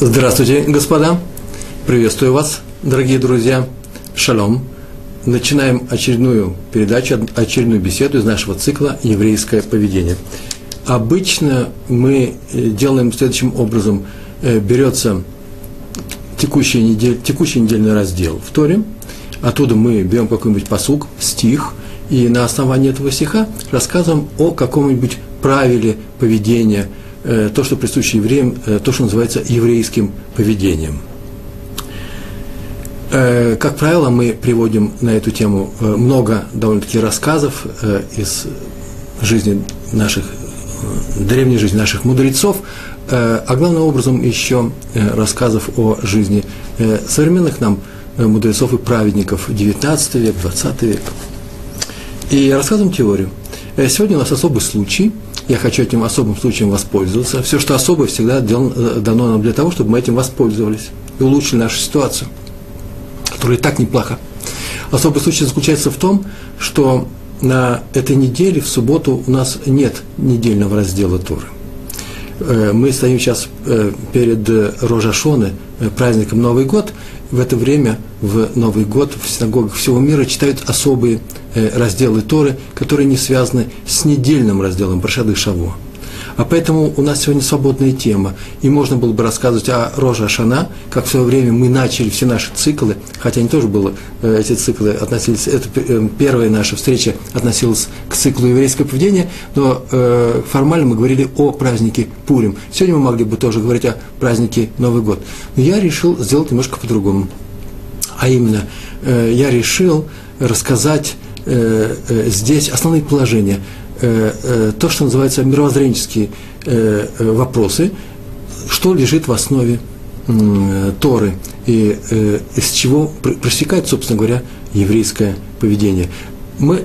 Здравствуйте, господа. Приветствую вас, дорогие друзья. Шалом. Начинаем очередную передачу, очередную беседу из нашего цикла «Еврейское поведение». Обычно мы э, делаем следующим образом. Э, берется текущий, недель, текущий недельный раздел в Торе, оттуда мы берем какой-нибудь посук, стих, и на основании этого стиха рассказываем о каком-нибудь правиле поведения, то, что присуще евреям, то, что называется еврейским поведением – Э, как правило, мы приводим на эту тему э, много довольно-таки рассказов э, из жизни наших, древней жизни наших мудрецов, а главным образом еще рассказов о жизни современных нам мудрецов и праведников 19 век, 20 век. И рассказываем теорию. Сегодня у нас особый случай, я хочу этим особым случаем воспользоваться. Все, что особое, всегда дано нам для того, чтобы мы этим воспользовались и улучшили нашу ситуацию – которая и так неплохо. Особый случай заключается в том, что на этой неделе, в субботу, у нас нет недельного раздела Торы. Э, мы стоим сейчас э, перед Рожашоны, э, праздником Новый год. В это время, в Новый год, в синагогах всего мира читают особые разделы Торы, которые не связаны с недельным разделом Паршады Шаво. А поэтому у нас сегодня свободная тема. И можно было бы рассказывать о Роже Ашана, как в свое время мы начали все наши циклы, хотя они тоже были, э, эти циклы относились, это э, первая наша встреча относилась к циклу еврейского поведения, но э, формально мы говорили о празднике Пурим. Сегодня мы могли бы тоже говорить о празднике Новый год. Но я решил сделать немножко по-другому. А именно, я решил рассказать здесь основные положения – Э, э, то, что называется мировоззренческие э, вопросы, что лежит в основе Торы и из чего проистекает, собственно говоря, еврейское поведение. Мы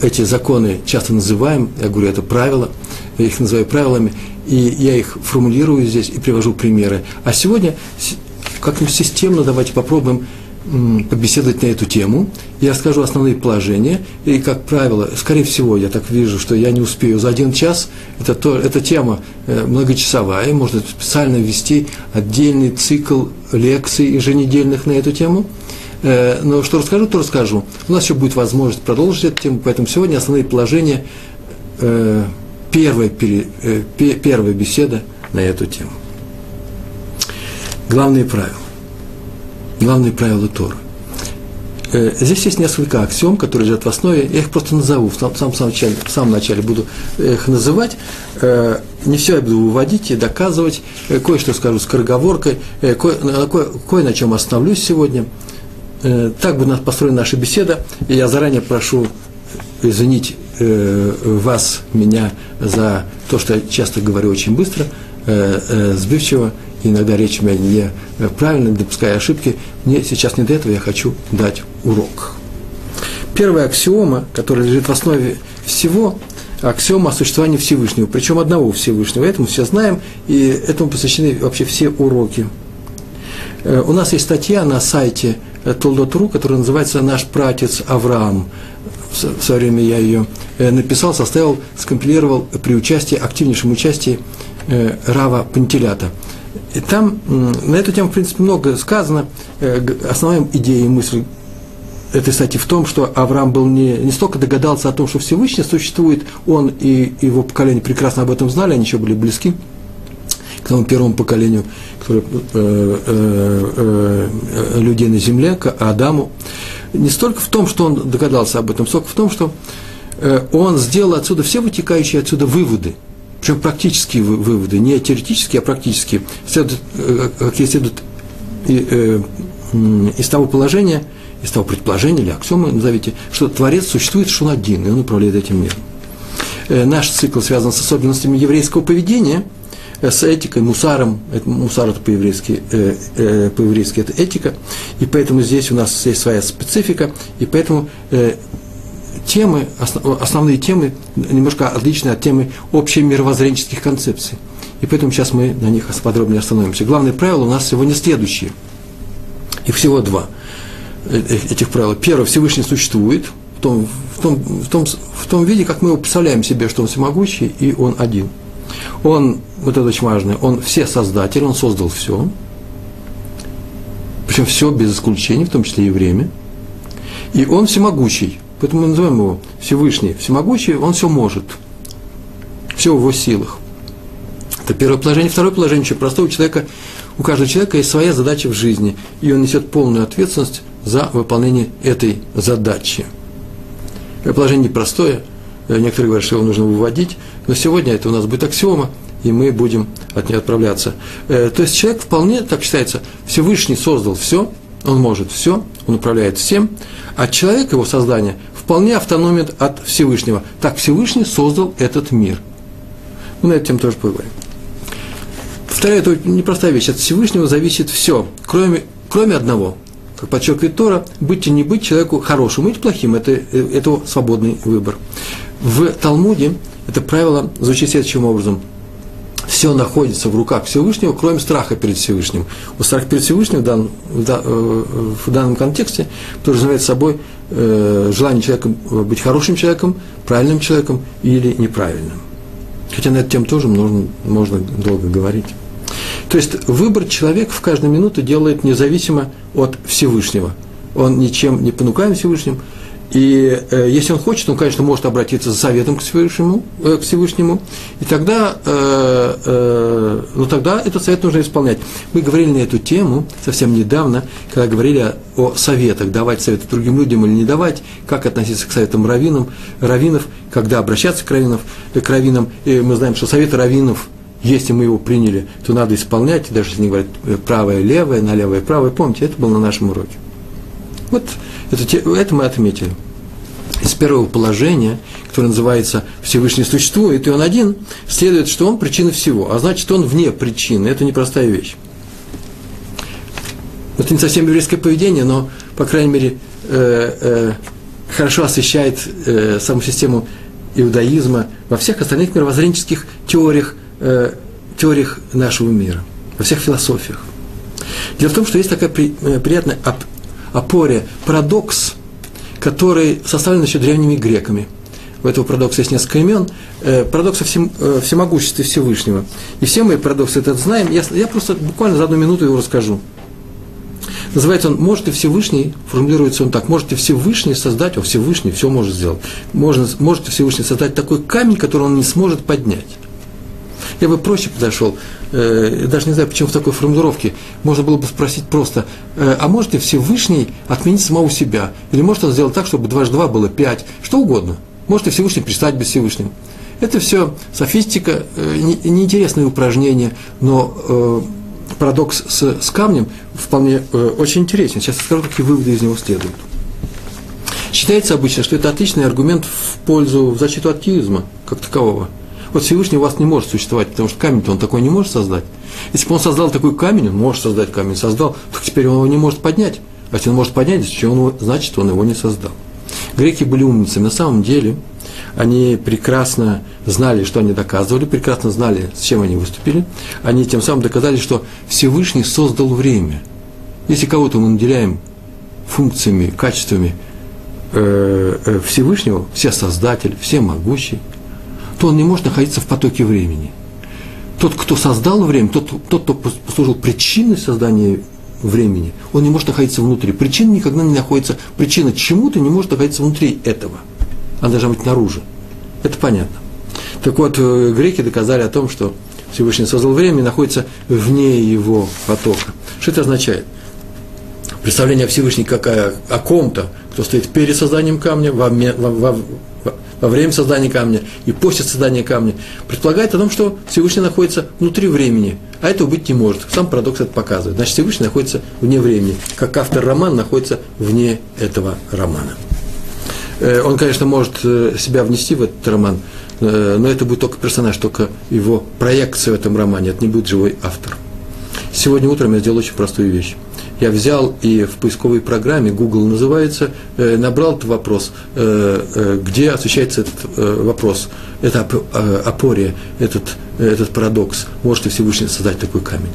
эти законы часто называем, я говорю, это правила, я их называю правилами, и я их формулирую здесь и привожу примеры. А сегодня как-нибудь системно давайте попробуем побеседовать на эту тему. Я скажу основные положения. И, как правило, скорее всего, я так вижу, что я не успею за один час. Это то, эта тема э, многочасовая. Можно специально ввести отдельный цикл лекций еженедельных на эту тему. Э, но что расскажу, то расскажу. У нас еще будет возможность продолжить эту тему, поэтому сегодня основные положения, э, первая, первая беседа на эту тему. Главные правила главные правила Торы. Э, здесь есть несколько аксиом, которые лежат в основе. Я их просто назову. В самом, самом, начале, в самом начале буду их называть. Э, не все я буду выводить и доказывать. Э, кое-что скажу скороговоркой. Кое, кое, кое на чем остановлюсь сегодня. Так будет построена наша беседа. И я заранее прошу извинить вас, меня за то, что я часто говорю очень быстро, сбивчиво иногда речь меня не правильно, допуская ошибки, мне сейчас не до этого, я хочу дать урок. Первая аксиома, которая лежит в основе всего, аксиома о существовании Всевышнего, причем одного Всевышнего, это мы все знаем, и этому посвящены вообще все уроки. Э, у нас есть статья на сайте Толдот.ру, которая называется «Наш пратец Авраам». В свое время я ее э, написал, составил, скомпилировал при участии, активнейшем участии э, Рава Пантелята – и там на эту тему, в принципе, много сказано. Э, основная идея и мысль этой статьи в том, что Авраам был не, не столько догадался о том, что Всевышний существует, он и его поколение прекрасно об этом знали, они еще были близки к тому первому поколению который, э, э, э, людей на земле, к Адаму. Не столько в том, что он догадался об этом, столько в том, что э, он сделал отсюда все вытекающие отсюда выводы – причем практические выводы, не теоретические, а практические, следуют, э, какие следуют э, из того положения, из того предположения или аксиомы, назовите, что Творец существует, что он один, и он управляет этим миром. Э, наш цикл связан с особенностями еврейского поведения, с этикой, мусаром, это, мусар это по-еврейски, э, э, по-еврейски это этика, и поэтому здесь у нас есть своя специфика, и поэтому э, темы, основные темы немножко отличны от темы общей мировоззренческих концепций. И поэтому сейчас мы на них подробнее остановимся. Главное правило у нас сегодня следующее. Их всего два э, э, этих правил. Первое, Всевышний существует в том, в, том, в, том, в том виде, как мы его представляем себе, что он всемогущий, и он один. Он, вот это очень важно, он все создатель, он создал все, Причем все без исключения, в том числе и время. И он всемогущий. Поэтому мы называем его Всевышний. Всемогущий, он все может. Все в его силах. Это первое положение. Второе положение, очень простое. У человека, у каждого человека есть своя задача в жизни. И он несет полную ответственность за выполнение этой задачи. Это положение непростое. Некоторые говорят, что его нужно выводить. Но сегодня это у нас будет аксиома и мы будем от нее отправляться. Э, то есть человек вполне, так считается, Всевышний создал все, он может все, он управляет всем, а человек, его создание, вполне автономен от Всевышнего. Так Всевышний создал этот мир. Мы на эту тему тоже поговорим. Повторяю, это непростая вещь. От Всевышнего зависит все, кроме, кроме одного. Как подчеркивает Тора, быть и не быть человеку хорошим, быть плохим – это, э, это свободный выбор. В Талмуде это правило звучит следующим образом – все находится в руках Всевышнего, кроме страха перед Всевышним. У страха перед Всевышним в данном, в данном контексте подразумевает собой э, желание человека быть хорошим человеком, правильным человеком или неправильным. Хотя на эту тему тоже можно, можно долго говорить. То есть выбор человек в каждую минуту делает независимо от Всевышнего. Он ничем не понукаем Всевышним, и э, если он хочет, он, конечно, может обратиться за советом к Всевышнему, э, к Всевышнему и тогда, э, э, ну, тогда этот совет нужно исполнять. Мы говорили на эту тему совсем недавно, когда говорили о советах, давать советы другим людям или не давать, как относиться к советам раввинам, раввинов, когда обращаться к раввинам, э, к раввинам. И мы знаем, что советы раввинов, если мы его приняли, то надо исполнять, даже если они говорят э, правое, левое, на левое, правое. Помните, это было на нашем уроке. Вот это, это мы отметили. Из первого положения, которое называется «Всевышний существует, и он один», следует, что он причина всего, а значит, он вне причины. Это непростая вещь. Это не совсем еврейское поведение, но, по крайней мере, э, э, хорошо освещает э, саму систему иудаизма во всех остальных мировоззренческих теориях, э, теориях нашего мира, во всех философиях. Дело в том, что есть такая при, э, приятная опоре, парадокс, который составлен еще древними греками. У этого парадокса есть несколько имен. Э, парадокс о э, всемогуществе Всевышнего. И все мы парадоксы этот знаем. Я, я просто буквально за одну минуту его расскажу. Называется он «Может и Всевышний», формулируется он так, «Может и Всевышний создать», о, Всевышний все может сделать, можно, может и Всевышний создать такой камень, который он не сможет поднять. Я бы проще подошел, э, даже не знаю, почему в такой формулировке. Можно было бы спросить просто, э, а может ли Всевышний отменить самого себя? Или может он сделать так, чтобы дважды два было пять? Что угодно. Может ли Всевышний перестать быть Всевышним? Это все софистика, э, неинтересные упражнения, но э, парадокс с, с камнем вполне очень интересен. Сейчас я скажу, какие выводы из него следуют. Считается обычно, что это отличный аргумент в пользу, в защиту атеизма как такового – вот Всевышний у вас не может существовать, потому что камень-то он такой не может создать. Если бы он создал такой камень, он может создать камень, создал, то теперь он его не может поднять. А если он может поднять, значит, он его не создал. Греки были умницами. На самом деле, они прекрасно знали, что они доказывали, прекрасно знали, с чем они выступили. Они тем самым доказали, что Всевышний создал время. Если кого-то мы наделяем функциями, качествами э, э, Всевышнего, все создатель, все могущий, то он не может находиться в потоке времени. Тот, кто создал время, тот, тот кто послужил причиной создания времени, он не может находиться внутри. Причина никогда не находится, причина чему-то не может находиться внутри этого. Она должна быть наружу. Это понятно. Так вот, э, греки доказали о том, что Всевышний создал время и находится вне его потока. Что это означает? Представление о Всевышнем как о, о ком-то, кто стоит перед созданием камня, во, во, во время создания камня и после создания камня, предполагает о том, что Всевышний находится внутри времени, а этого быть не может. Сам парадокс это показывает. Значит, Всевышний находится вне времени, как автор романа находится вне этого романа. Э, он, конечно, может э, себя внести в этот роман, э, но это будет только персонаж, только его проекция в этом романе, это не будет живой автор. Сегодня утром я сделал очень простую вещь я взял и в поисковой программе, Google называется, э, набрал этот вопрос, э, э, где освещается этот вопрос, это опория, этот, этот парадокс, может ли Всевышний создать такой камень.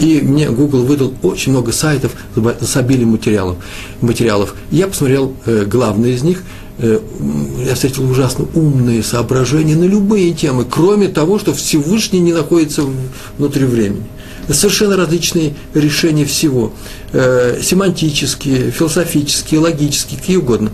И мне Google выдал очень много сайтов с обилием материалов. материалов. Я посмотрел главные из них, я встретил ужасно умные соображения на любые темы, кроме того, что Всевышний не находится внутри времени. Совершенно различные решения всего. Э, семантические, философические, логические, какие угодно.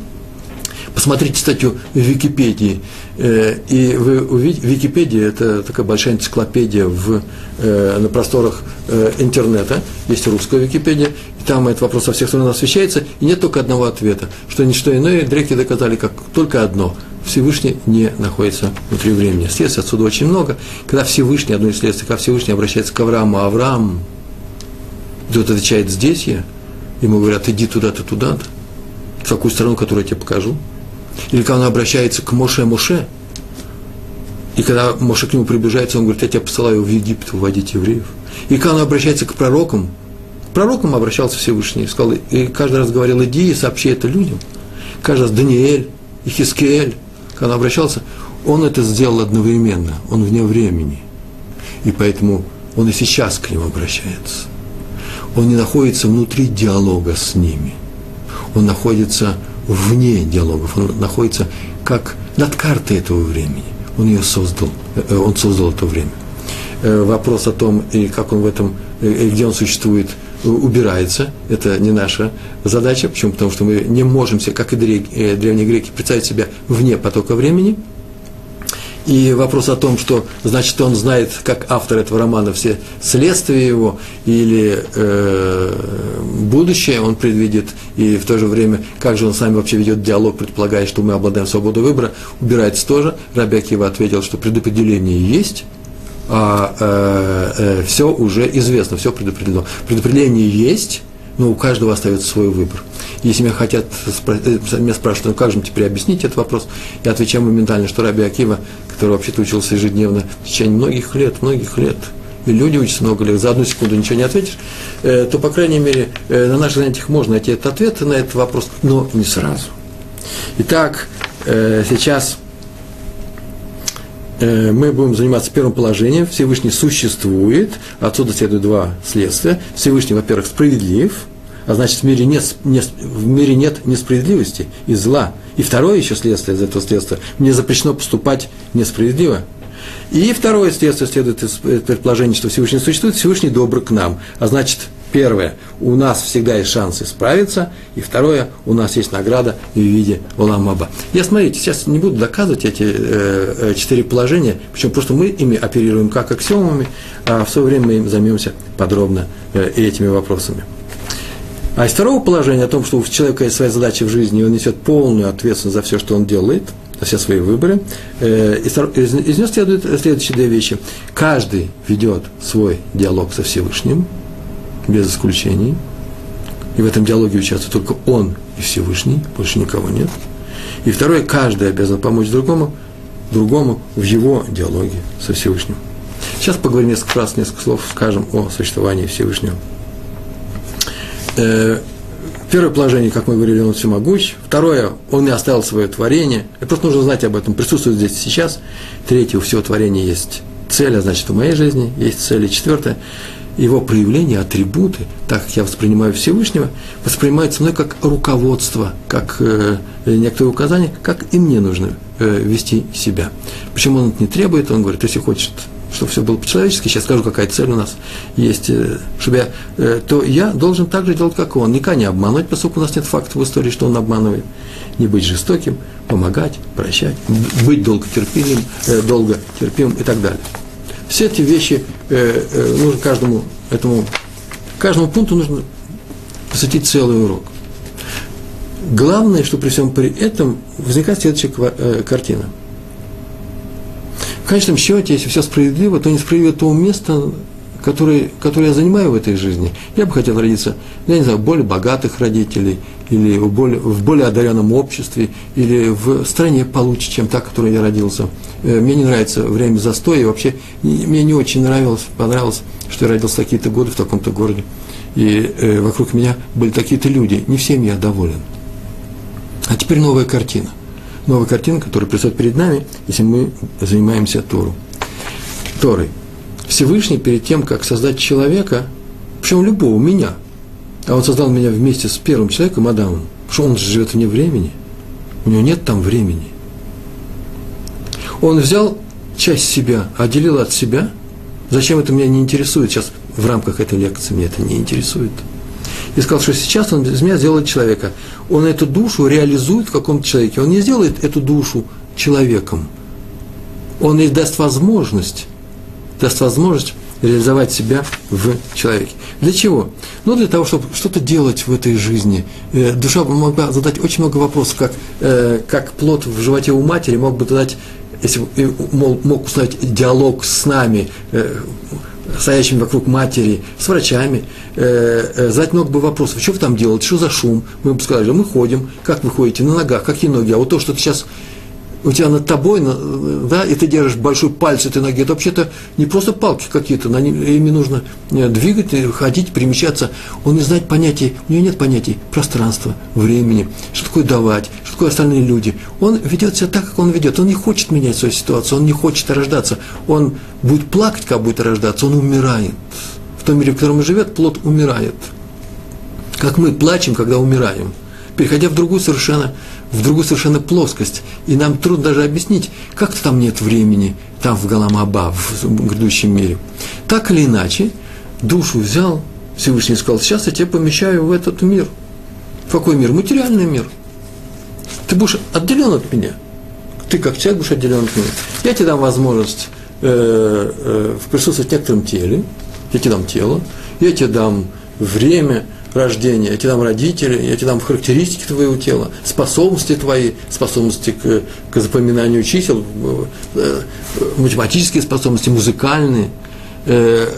Посмотрите статью в Википедии, э, и вы увидите, Википедия – это такая большая энциклопедия в, э, на просторах э, интернета, есть русская Википедия, и там этот вопрос со всех сторон освещается, и нет только одного ответа, что ничто иное дреки доказали, как только одно – Всевышний не находится внутри времени. Следствий отсюда очень много. Когда Всевышний, одно из следствий, когда Всевышний обращается к Аврааму, а Авраам, тот отвечает, здесь я, ему говорят, иди туда-то, туда-то, в такую сторону, которую я тебе покажу. Или когда он обращается к Моше Моше, и когда Моше к нему приближается, он говорит, я тебя посылаю в Египет выводить евреев. И когда он обращается к пророкам, к пророкам обращался Всевышний, сказал, и каждый раз говорил, иди и сообщи это людям. Каждый раз Даниэль, и Хискель, когда он обращался, он это сделал одновременно, он вне времени. И поэтому он и сейчас к ним обращается. Он не находится внутри диалога с ними. Он находится вне диалогов, он находится как над картой этого времени. Он ее создал, э, он создал это время. Э, вопрос о том, и как он в этом, э, и где он существует, убирается. Это не наша задача. Почему? Потому что мы не можем себе, как и древние греки, представить себя вне потока времени – и вопрос о том, что значит он знает, как автор этого романа, все следствия его или э, будущее он предвидит, и в то же время, как же он с нами вообще ведет диалог, предполагая, что мы обладаем свободой выбора, убирается тоже. Рабякива ответил, что предопределение есть, а э, э, все уже известно, все предопределено. Предопределение есть, но у каждого остается свой выбор. Если меня хотят, э, меня спрашивают, ну как же теперь объяснить этот вопрос, я отвечаю моментально, что Раби Акива, который вообще-то учился ежедневно в течение многих лет, многих лет, и люди учатся много лет, за одну секунду ничего не ответишь, э, то, по крайней мере, э, на наших занятиях можно найти этот ответ на этот вопрос, но не сразу. Итак, сейчас мы будем заниматься первым положением. Всевышний существует. Отсюда следует два следствия. Всевышний, во-первых, справедлив – а значит в мире, нет, не, в мире нет несправедливости и зла. И второе еще следствие из этого следствия, мне запрещено поступать несправедливо. И второе следствие следует из предположения, что Всевышний существует, Всевышний добр к нам. А значит, первое, у нас всегда есть шанс исправиться, и второе, у нас есть награда в виде Оламаба. Я, смотрите, сейчас не буду доказывать эти э, э, четыре положения, причем просто мы ими оперируем как аксиомами, а в свое время мы им займемся подробно э, этими вопросами. А из второго положения о том, что у человека есть своя задача в жизни, и он несет полную ответственность за все, что он делает, за все свои выборы, э, из, из, него следуют следующие две вещи. Каждый ведет свой диалог со Всевышним, без исключений, и в этом диалоге участвует только он и Всевышний, больше никого нет. И второе, каждый обязан помочь другому, другому в его диалоге со Всевышним. Сейчас поговорим несколько раз, несколько слов скажем о существовании Всевышнего. Э, первое положение, как мы говорили, он всемогущ. Второе, он не оставил свое творение. И просто нужно знать об этом, присутствует здесь сейчас. Третье, у всего творения есть цель, а значит, в моей жизни есть цель. И четвертое, его проявления, атрибуты, так как я воспринимаю Всевышнего, воспринимаются мной как руководство, как э, некоторые указания, как и мне нужно э, вести себя. Почему он это не требует, он говорит, если хочет чтобы все было по-человечески, сейчас скажу, какая цель у нас есть, э, чтобы я, э, то я должен так же делать, как он. Никогда не обманывать, поскольку у нас нет фактов в истории, что он обманывает. Не быть жестоким, помогать, прощать, быть долготерпимым, э, долго терпимым и так далее. Все эти вещи нужно каждому этому, каждому пункту нужно посвятить целый урок. Главное, что при всем при этом возникает следующая картина – конечном счете, если все справедливо, то несправедливо то место, которое, которое я занимаю в этой жизни. Я бы хотел родиться, я не знаю, в более богатых родителей, или в более, в более одаренном обществе, или в стране получше, чем та, в которой я родился. Э, мне не нравится время застоя, и вообще мне не очень нравилось, понравилось, что я родился в такие-то годы в таком-то городе. И э, вокруг меня были такие-то люди. Не всем я доволен. А теперь новая картина новая картина, которая предстает перед нами, если мы занимаемся Тору. Торой. Всевышний перед тем, как создать человека, причем любого, меня, а он создал меня вместе с первым человеком, Адамом, что он живет вне времени, у него нет там времени. Он взял часть себя, отделил от себя, зачем это меня не интересует сейчас, в рамках этой лекции меня это не интересует. И сказал, что сейчас он из меня сделает человека. Он эту душу реализует в каком-то человеке. Он не сделает эту душу человеком. Он ей даст возможность, даст возможность реализовать себя в человеке. Для чего? Ну, для того, чтобы что-то делать в этой жизни. Э, душа могла задать очень много вопросов, как, э, как плод в животе у матери мог бы задать, если мог, мог установить диалог с нами, э, стоящими вокруг матери, с врачами, задать много бы вопросов. Что вы там делаете, что за шум? Мы бы сказали, мы ходим, как вы ходите, на ногах, какие ноги, а вот то, что ты сейчас у тебя над тобой, да, и ты держишь большой палец этой ноги, это вообще-то не просто палки какие-то, ими нужно э, двигать, ходить, перемещаться. Он не знает понятий, у него нет понятий пространства, времени, что такое давать, что такое остальные люди. Он ведет себя так, как он ведет. Он не хочет менять свою ситуацию, он не хочет рождаться. Он будет плакать, как будет рождаться, он умирает. В том мире, в котором он живет, плод умирает. Как мы плачем, когда умираем переходя в другую совершенно в другую совершенно плоскость. И нам трудно даже объяснить, как-то там нет времени, там в Галамаба, в грядущем мире. Так или иначе, душу взял, Всевышний сказал, сейчас я тебя помещаю в этот мир. В какой мир? Материальный мир. Ты будешь отделен от меня. Ты как человек будешь отделен от меня. Я тебе дам возможность э, э, присутствовать в некотором теле, я тебе дам тело, я тебе дам время, рождения, тебе дам родители, тебе дам характеристики твоего тела, способности твои, способности к, к запоминанию чисел, э, математические способности, музыкальные, э,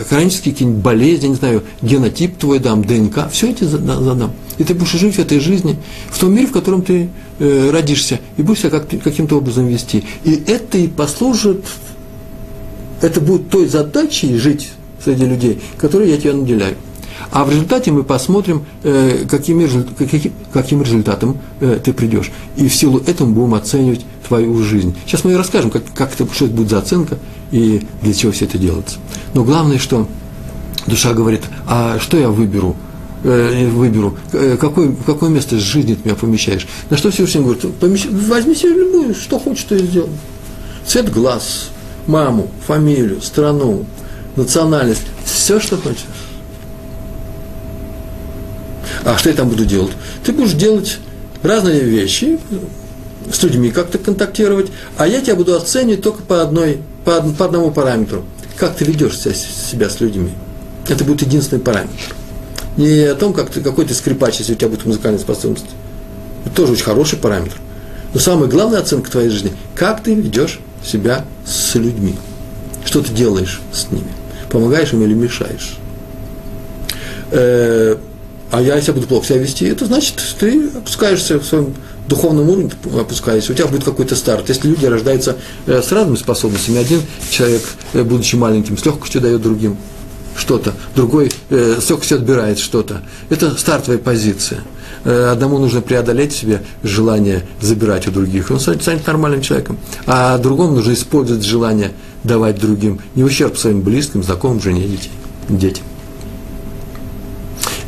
э, хронические какие-нибудь болезни, не знаю, генотип твой дам, ДНК, все это задам. И ты будешь жить в этой жизни, в том мире, в котором ты э, родишься, и будешь себя как, каким-то образом вести. И это и послужит, это будет той задачей жить среди людей, которые я тебе наделяю. А в результате мы посмотрим, э, каким, каким результатом э, ты придешь. И в силу этого будем оценивать твою жизнь. Сейчас мы и расскажем, как, как это, что это будет за оценка и для чего все это делается. Но главное, что душа говорит, а что я выберу? Э, выберу, какое, какое место жизни ты меня помещаешь. На что Всевышний говорит, помещ... возьми себе любую, что хочешь, то и сделай. Цвет глаз, маму, фамилию, страну, национальность, все, что хочешь. А что я там буду делать? Ты будешь делать разные вещи, с людьми как-то контактировать, а я тебя буду оценивать только по, одной, по, по одному параметру. Как ты ведешь себя с людьми. Это будет единственный параметр. Не о том, как ты, какой ты скрипач, если у тебя будет музыкальная способность. Это тоже очень хороший параметр. Но самая главная оценка твоей жизни – как ты ведешь себя с людьми. Что ты делаешь с ними. Помогаешь им или мешаешь. Э, а я себя буду плохо себя вести, это значит, ты опускаешься в своем духовном уровне, опускаешься, у тебя будет какой-то старт. Если люди рождаются э, с разными способностями, один человек, э, будучи маленьким, с легкостью дает другим что-то, другой э, с легкостью отбирает что-то. Это стартовая позиция. Одному нужно преодолеть в себе желание забирать у других, он станет нормальным человеком. А другому нужно использовать желание давать другим, не ущерб своим близким, знакомым, жене, детям.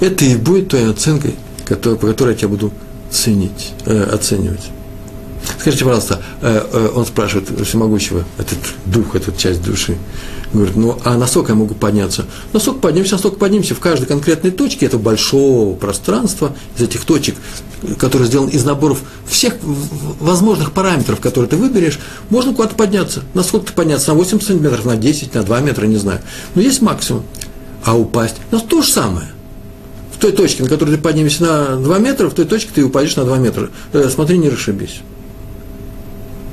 Это и будет той оценкой, который, по которой я тебя буду ценить, э, оценивать. Скажите, пожалуйста, э, э, он спрашивает всемогущего, этот дух, эту часть души, говорит, ну а насколько я могу подняться? Насколько поднимемся, насколько поднимемся в каждой конкретной точке этого большого пространства, из этих точек, которые сделаны из наборов всех возможных параметров, которые ты выберешь, можно куда-то подняться. Насколько ты подняться? На 8 сантиметров, на 10, на 2 метра, не знаю. Но есть максимум. А упасть? Ну, то же самое в той точке, на которой ты поднимешься на 2 метра, в той точке ты упадешь на 2 метра. Э, смотри, не расшибись.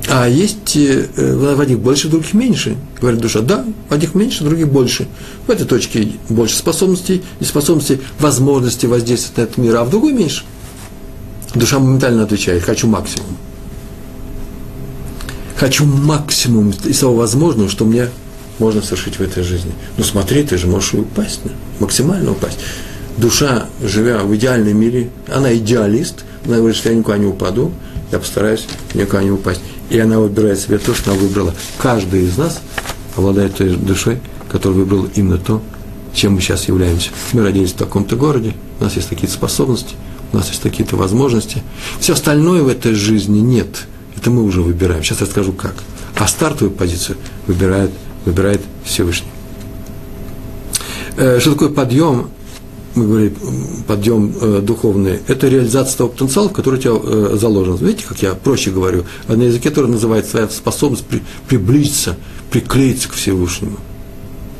А есть э, в одних больше, в других меньше. Говорит душа, да, в одних меньше, в других больше. В этой точке больше способностей и способностей, возможности воздействовать на этот мир, а в другой меньше. Душа моментально отвечает, хочу максимум. Хочу максимум из того возможного, что мне можно совершить в этой жизни. Ну смотри, ты же можешь упасть, максимально упасть душа, живя в идеальном мире, она идеалист, она говорит, что я никуда не упаду, я постараюсь никуда не упасть. И она выбирает себе то, что она выбрала. Каждый из нас обладает той душой, которая выбрала именно то, чем мы сейчас являемся. Мы родились в таком-то городе, у нас есть такие способности, у нас есть такие-то возможности. Все остальное в этой жизни нет. Это мы уже выбираем. Сейчас расскажу как. А стартовую позицию выбирает, выбирает Всевышний. Э, что такое подъем? Мы говорим, подъем э, духовный. Это реализация того потенциала, который у тебя э, заложен. Видите, как я проще говорю? А на языке, который называется твоя способность при, приблизиться, приклеиться к Всевышнему.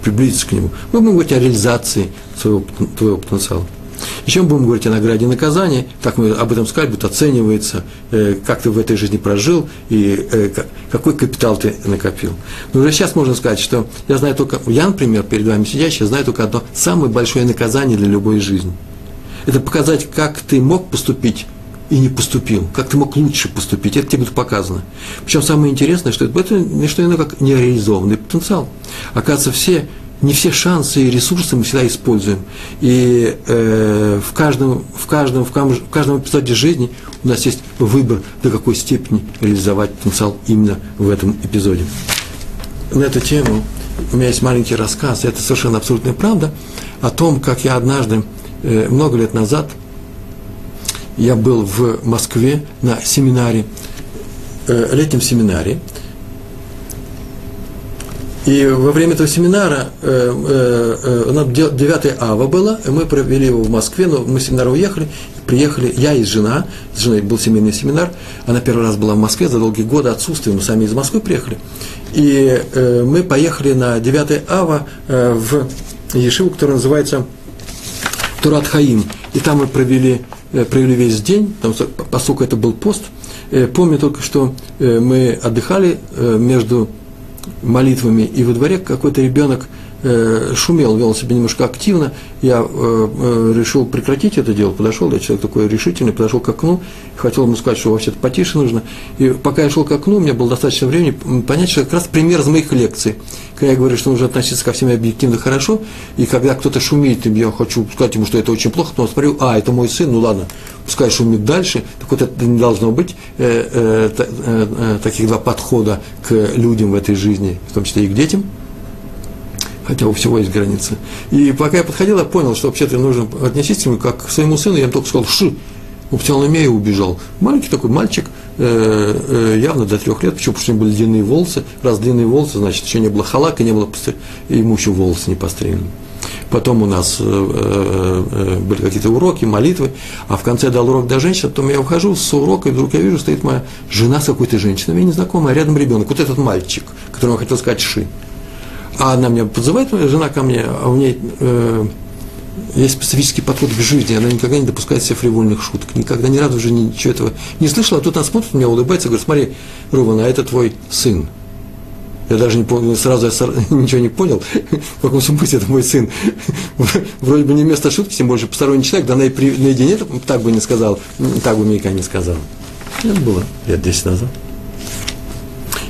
Приблизиться к нему. Будем говорить о реализации своего, твоего потенциала. Еще мы будем говорить о награде и наказании, как мы об этом сказать, будет оценивается, э, как ты в этой жизни прожил и э, какой капитал ты накопил. Но уже сейчас можно сказать, что я знаю только, я, например, перед вами сидящий, я знаю только одно самое большое наказание для любой жизни. Это показать, как ты мог поступить и не поступил, как ты мог лучше поступить, это тебе будет показано. Причем самое интересное, что это, это не что иное, как нереализованный потенциал. Оказывается, все не все шансы и ресурсы мы всегда используем. И э, в, каждом, в, каждом, в, каждом, в каждом эпизоде жизни у нас есть выбор, до какой степени реализовать потенциал именно в этом эпизоде. На эту тему у меня есть маленький рассказ, это совершенно абсолютная правда, о том, как я однажды, э, много лет назад, я был в Москве на семинаре, э, летнем семинаре, и во время этого семинара, э, э, э, 9 ава было, мы провели его в Москве, но мы с семинара уехали, приехали, я и жена, с женой был семейный семинар, она первый раз была в Москве за долгие годы отсутствия, мы сами из Москвы приехали, и э, мы поехали на 9 ава э, в Ешиву, которая называется Турат Хаим, и там мы провели, провели весь день, что, поскольку это был пост, помню только, что мы отдыхали между молитвами, и во дворе какой-то ребенок э, шумел, вел себя немножко активно, я э, э, решил прекратить это дело, подошел, я человек такой решительный, подошел к окну, хотел ему сказать, что вообще-то потише нужно, и пока я шел к окну, у меня было достаточно времени понять, что как раз пример из моих лекций, когда я говорю, что нужно относиться ко всем объективно хорошо, и когда кто-то шумит, я хочу сказать ему, что это очень плохо, то он смотрю, а, это мой сын, ну ладно, пускай шумит дальше, так вот это не должно быть таких два подхода к людям в этой жизни, в том числе и к детям – хотя у всего есть границы. И пока я подходил, я понял, что вообще-то нужно отнестись к нему как к своему сыну, я ему только сказал «ши», употял на и убежал. Маленький такой мальчик, э, э, явно до трех лет, почему? Потому что у него были длинные волосы, раз длинные волосы, значит, еще не было халака, не было, и ему еще волосы не пострелены. Потом у нас э, были какие-то уроки, молитвы, а в конце дал урок для женщин, потом я ухожу с урока, и вдруг я вижу, стоит моя жена с какой-то женщиной, мне незнакомая, а рядом ребенок, вот этот мальчик, которому я хотел сказать «ши». А она меня подзывает, моя жена ко мне, а у нее э, есть специфический подход к жизни, она никогда не допускает себе фривольных шуток, никогда ни разу уже ничего этого не слышала, а тут она смотрит на меня, улыбается, говорит, смотри, Руван, а это твой сын. Я даже не понял, сразу я ничего не понял, в каком смысле это мой сын. Вроде бы не место шутки, тем более посторонний человек, да она и при, наедине так бы не сказал, так бы никогда не сказал. Это было лет 10 назад.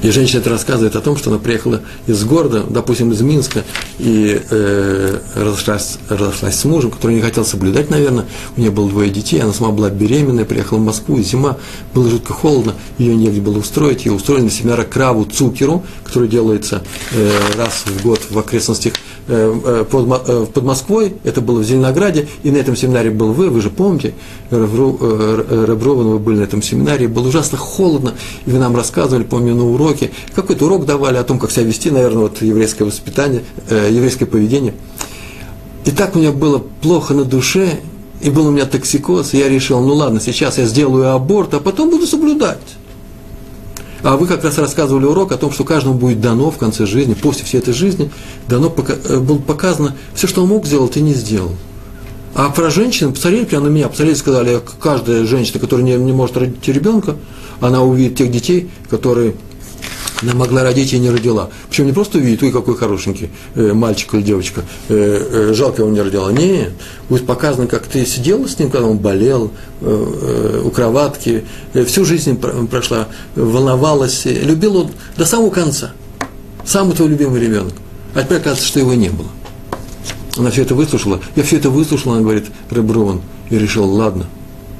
И женщина это рассказывает о том, что она приехала из города, допустим, из Минска, и э, разошлась, разошлась с мужем, который не хотел соблюдать, наверное. У нее было двое детей, она сама была беременная, приехала в Москву, зима, было жутко холодно, ее негде было устроить. Ее устроили на семинара Краву Цукеру, который делается э, раз в год в окрестностях под, э, под Москвой, это было в Зеленограде, и на этом семинаре был вы, вы же помните, Реброван, вы были на этом семинаре, было ужасно холодно, и вы нам рассказывали, помню, на уроке, какой-то урок давали о том, как себя вести, наверное, вот еврейское воспитание, еврейское поведение. И так у меня было плохо на душе, и был у меня токсикоз, и я решил, ну ладно, сейчас я сделаю аборт, а потом буду соблюдать. А вы как раз рассказывали урок о том, что каждому будет дано в конце жизни, после всей этой жизни, дано, э, было показано все, что он мог сделать и не сделал. А про женщин, посмотрели прямо на меня, посмотрели, сказали, каждая женщина, которая не, не может родить ребенка, она увидит тех детей, которые она могла родить и не родила. Причем не просто увидит, ой, какой хорошенький э, мальчик или девочка, э, э, жалко его не родила. Нет, будет показано, как ты сидела с ним, когда он болел, э, э, у кроватки, э, всю жизнь прошла, волновалась, любила до самого конца. Самый твой любимый ребенок. А теперь оказывается, что его не было. Она все это выслушала. Я все это выслушала, она говорит, Реброван, и решил, ладно,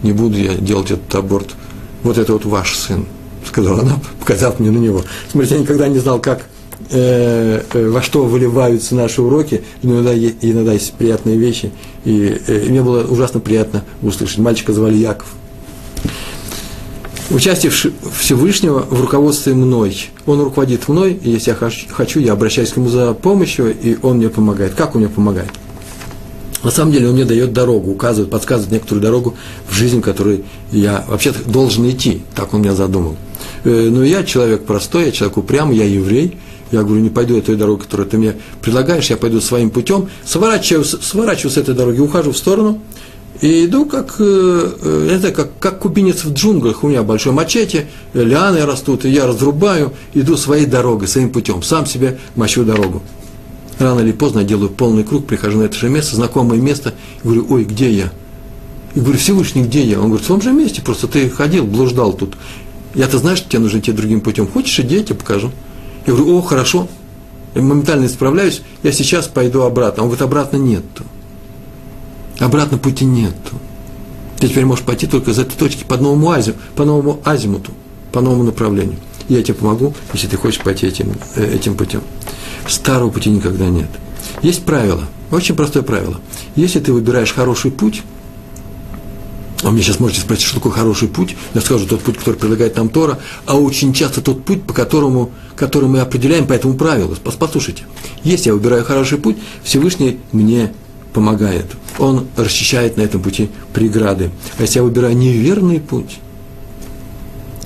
не буду я делать этот аборт. Вот это вот ваш сын сказала она, показав мне на него. Смотрите, я никогда не знал, как, э, э, во что выливаются наши уроки, но иногда, иногда есть приятные вещи, и, э, и мне было ужасно приятно услышать. Мальчика звали Яков. Участие Всевышнего в руководстве мной. Он руководит мной, и если я хочу, я обращаюсь к нему за помощью, и он мне помогает. Как он мне помогает? На самом деле он мне дает дорогу, указывает, подсказывает некоторую дорогу в жизнь, которой я вообще-то должен идти. Так он меня задумал. Э, но я человек простой, я человек упрямый, я еврей. Я говорю, не пойду я той дорогой, которую ты мне предлагаешь, я пойду своим путем, сворачиваю, сворачиваю с этой дороги, ухожу в сторону, и иду как, э, э, это как, как кубинец в джунглях, у меня большой мачете, лианы растут, и я разрубаю, иду своей дорогой, своим путем, сам себе мочу дорогу. Рано или поздно я делаю полный круг, прихожу на это же место, знакомое место, и говорю, ой, где я? И говорю, Всевышний, где я? Он говорит, в том же месте, просто ты ходил, блуждал тут. Я-то знаю, что тебе нужно идти другим путем. Хочешь, иди, я тебе покажу. Я говорю, о, хорошо. Я моментально исправляюсь, я сейчас пойду обратно. Он говорит, обратно нету. Обратно пути нету. Ты теперь можешь пойти только из этой точки по новому, азиму, по новому азимуту, по новому направлению. Я тебе помогу, если ты хочешь пойти этим, э, этим путем. Старого пути никогда нет. Есть правило, очень простое правило. Если ты выбираешь хороший путь, а мне сейчас можете спросить, что такое хороший путь? Я скажу, тот путь, который предлагает нам Тора, а очень часто тот путь, по которому, который мы определяем по этому правилу. Послушайте, если я выбираю хороший путь, Всевышний мне помогает. Он расчищает на этом пути преграды. А если я выбираю неверный путь,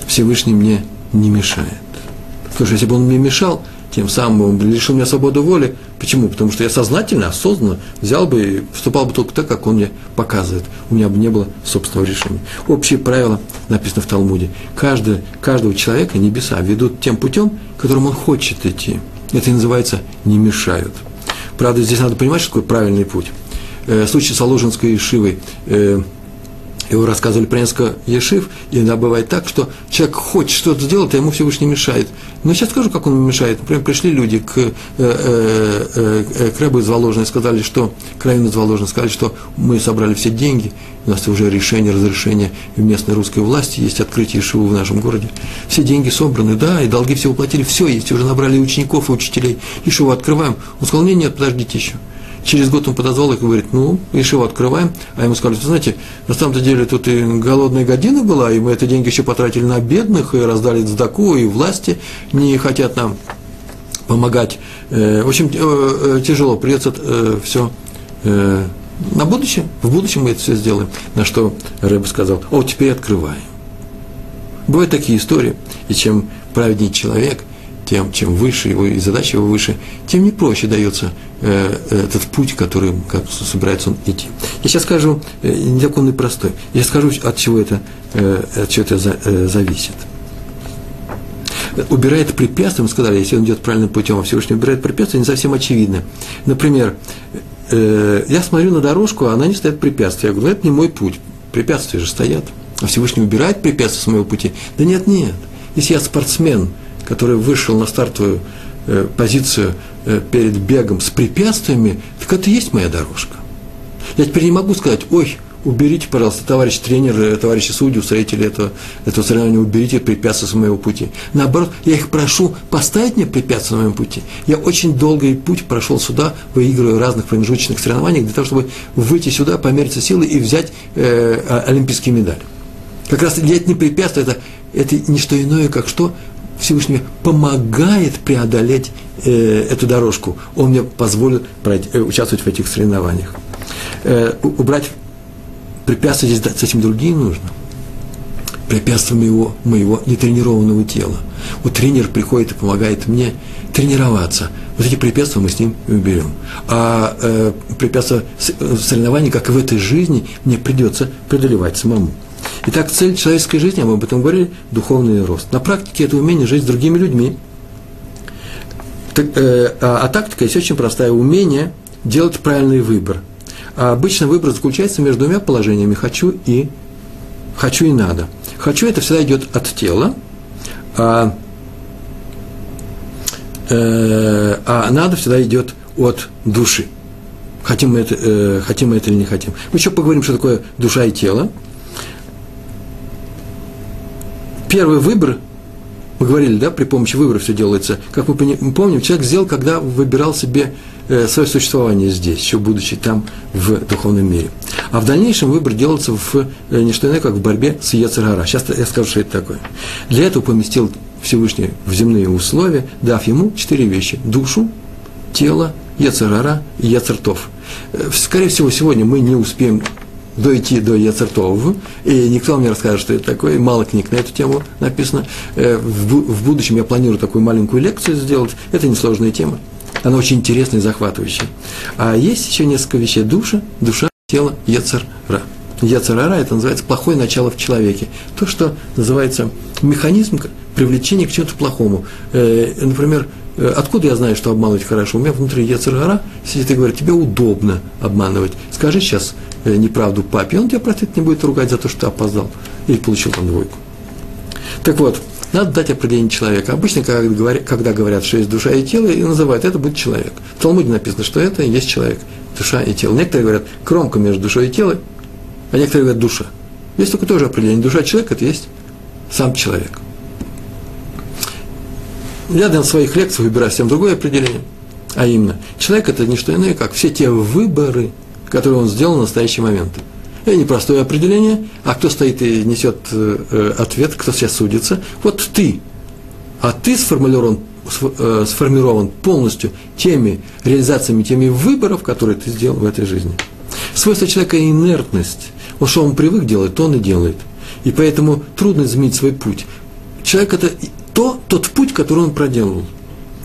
Всевышний мне не мешает. Потому что если бы он мне мешал, тем самым он лишил меня свободы воли. Почему? Потому что я сознательно, осознанно взял бы и вступал бы только так, как он мне показывает. У меня бы не было собственного решения. Общее правило написано в Талмуде. Каждый, каждого человека небеса ведут тем путем, которым он хочет идти. Это и называется «не мешают». Правда, здесь надо понимать, что такое правильный путь. Э, случай с Аложинской Ишивой э, – его рассказывали про несколько ешив, и иногда бывает так, что человек хочет что-то сделать, а ему Всевышний мешает. Но сейчас скажу, как он мешает. Например, пришли люди к, э, э, э, к из Воложной, сказали, что, к Равину из Воложной, сказали, что мы собрали все деньги, у нас уже решение, разрешение в местной русской власти, есть открытие Ишиву в нашем городе. Все деньги собраны, да, и долги все уплатили, все есть, уже набрали учеников и учителей. Ишиву открываем. Он сказал, нет, нет, подождите еще. Через год он подозвал их и говорит, ну, Ишиву открываем. А ему сказали, знаете, на самом-то деле тут и голодная година была, и мы эти деньги еще потратили на бедных, и раздали цдаку, и власти не хотят нам помогать. Э, в общем, э, э, тяжело, придется все на будущее, в будущем мы это все сделаем. На что Рэб сказал, о, теперь открываем. Бывают такие истории, и чем праведнее человек, тем, чем выше его, и задача его выше, тем не проще дается э, этот путь, который как собирается он идти. Я сейчас скажу, э, не и простой, я скажу, от чего это, э, от чего это за, э, зависит. Убирает препятствия, мы сказали, если он идет правильным путем, а Всевышний убирает препятствия, не совсем очевидно. Например, э, я смотрю на дорожку, а она не стоит препятствия. Я говорю, ну, это не мой путь, препятствия же стоят. А Всевышний убирает препятствия с моего пути? Да нет, нет. Если я спортсмен, который вышел на стартовую э, позицию э, перед бегом с препятствиями, так это и есть моя дорожка. Я теперь не могу сказать, ой, уберите, пожалуйста, товарищ тренер, э, товарищи судьи, устроители этого, этого соревнования, уберите препятствия с моего пути. Наоборот, я их прошу поставить мне препятствия на моем пути. Я очень долгий путь прошел сюда, выигрывая разных промежуточных соревнований, для того, чтобы выйти сюда, помериться силой и взять э, олимпийский медаль. Как раз это не препятствие, это, это не что иное, как что? Всевышний помогает преодолеть э, эту дорожку. Он мне позволит пройти, э, участвовать в этих соревнованиях. Э, убрать препятствия здесь с этим другие нужно. Препятствия моего, моего нетренированного тела. Вот тренер приходит и помогает мне тренироваться. Вот эти препятствия мы с ним уберем. А э, препятствия э, соревнований, как и в этой жизни, мне придется преодолевать самому. Итак, цель человеческой жизни, мы об этом говорили, духовный рост. На практике это умение жить с другими людьми. Так, э, а, а тактика есть очень простая. Умение делать правильный выбор. А обычно выбор заключается между двумя положениями «хочу» и «хочу» и «надо». «Хочу» – это всегда идет от тела, а, э, а «надо» всегда идет от души. Хотим мы, это, э, хотим мы это или не хотим. Мы еще поговорим, что такое душа и тело – первый выбор, мы говорили, да, при помощи выбора все делается, как мы помним, человек сделал, когда выбирал себе э, свое существование здесь, еще будучи там в духовном мире. А в дальнейшем выбор делается в э, не что иное, как в борьбе с Ецергара. Сейчас я скажу, что это такое. Для этого поместил Всевышний в земные условия, дав ему четыре вещи – душу, тело, Ецергара и Ецертов. Э, скорее всего, сегодня мы не успеем дойти до Яцертова, и никто вам не расскажет, что это такое, мало книг на эту тему написано. Э, в будущем я планирую такую маленькую лекцию сделать, это несложная тема, она очень интересная и захватывающая. А есть еще несколько вещей. Душа, душа, тело, Яцер-Ра. Яцерара – это называется плохое начало в человеке. То, что называется механизм привлечения к чему-то плохому. Э, например, э, откуда я знаю, что обманывать хорошо? У меня внутри Яцергара сидит и говорит, тебе удобно обманывать. Скажи сейчас неправду папе, он тебя простит, не будет ругать за то, что ты опоздал или получил там двойку. Так вот, надо дать определение человека. Обычно, когда говорят, что есть душа и тело, и называют, это будет человек. В Талмуде написано, что это есть человек, душа и тело. Некоторые говорят, кромка между душой и телом, а некоторые говорят, душа. Есть только тоже определение. Душа человека – это есть сам человек. Я на своих лекциях выбираю совсем другое определение. А именно, человек – это не что иное, как все те выборы, которые он сделал в настоящий момент. Это непростое определение, а кто стоит и несет э, ответ, кто сейчас судится, вот ты. А ты сформулирован, э, сформирован полностью теми реализациями, теми выборов, которые ты сделал в этой жизни. Свойство человека – инертность. Вот что он привык делать, то он и делает. И поэтому трудно изменить свой путь. Человек – это то, тот путь, который он проделал.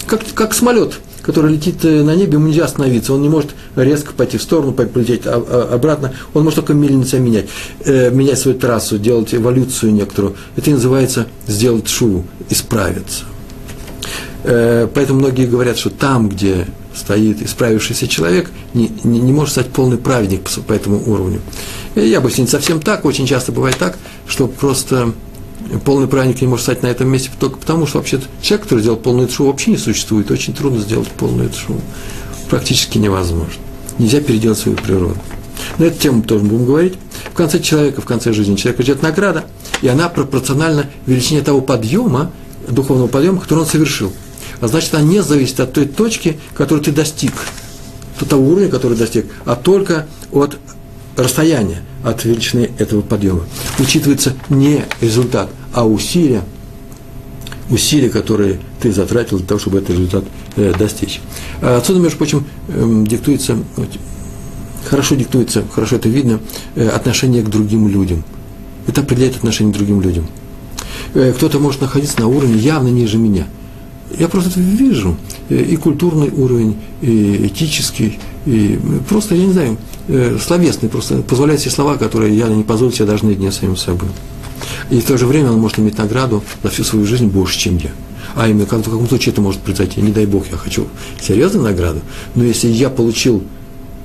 Как, как самолет, который летит э, на небе, ему нельзя остановиться, он не может резко пойти в сторону, полететь а, а, обратно, он может только мельница менять, э, менять свою трассу, делать эволюцию некоторую. Это называется сделать шуву, исправиться. Э, поэтому многие говорят, что там, где стоит исправившийся человек, не, не, не может стать полный праведник по, по этому уровню. Я обычно не совсем так, очень часто бывает так, что просто полный праведник не может стать на этом месте только потому, что вообще человек, который сделал полную тшу, вообще не существует. Очень трудно сделать полную тшу. Практически невозможно. Нельзя переделать свою природу. На эту тему тоже будем говорить. В конце человека, в конце жизни человека ждет награда, и она пропорциональна величине того подъема, духовного подъема, который он совершил. А значит, она не зависит от той точки, которую ты достиг, от того уровня, который достиг, а только от расстояние от величины этого подъема. Учитывается не результат, а усилия, усилия, которые ты затратил для того, чтобы этот результат э, достичь. А отсюда, между прочим, э, диктуется, хорошо диктуется, хорошо это видно, э, отношение к другим людям. Это определяет отношение к другим людям. Э, кто-то может находиться на уровне явно ниже меня. Я просто это вижу. Э, и культурный уровень, и этический, и просто, я не знаю, э, словесный, просто позволяет себе слова, которые я не позволю себе даже наедине самим собой. И в то же время он может иметь награду за всю свою жизнь больше, чем я. А именно, в каком случае это может произойти? Не дай Бог, я хочу серьезную награду, но если я получил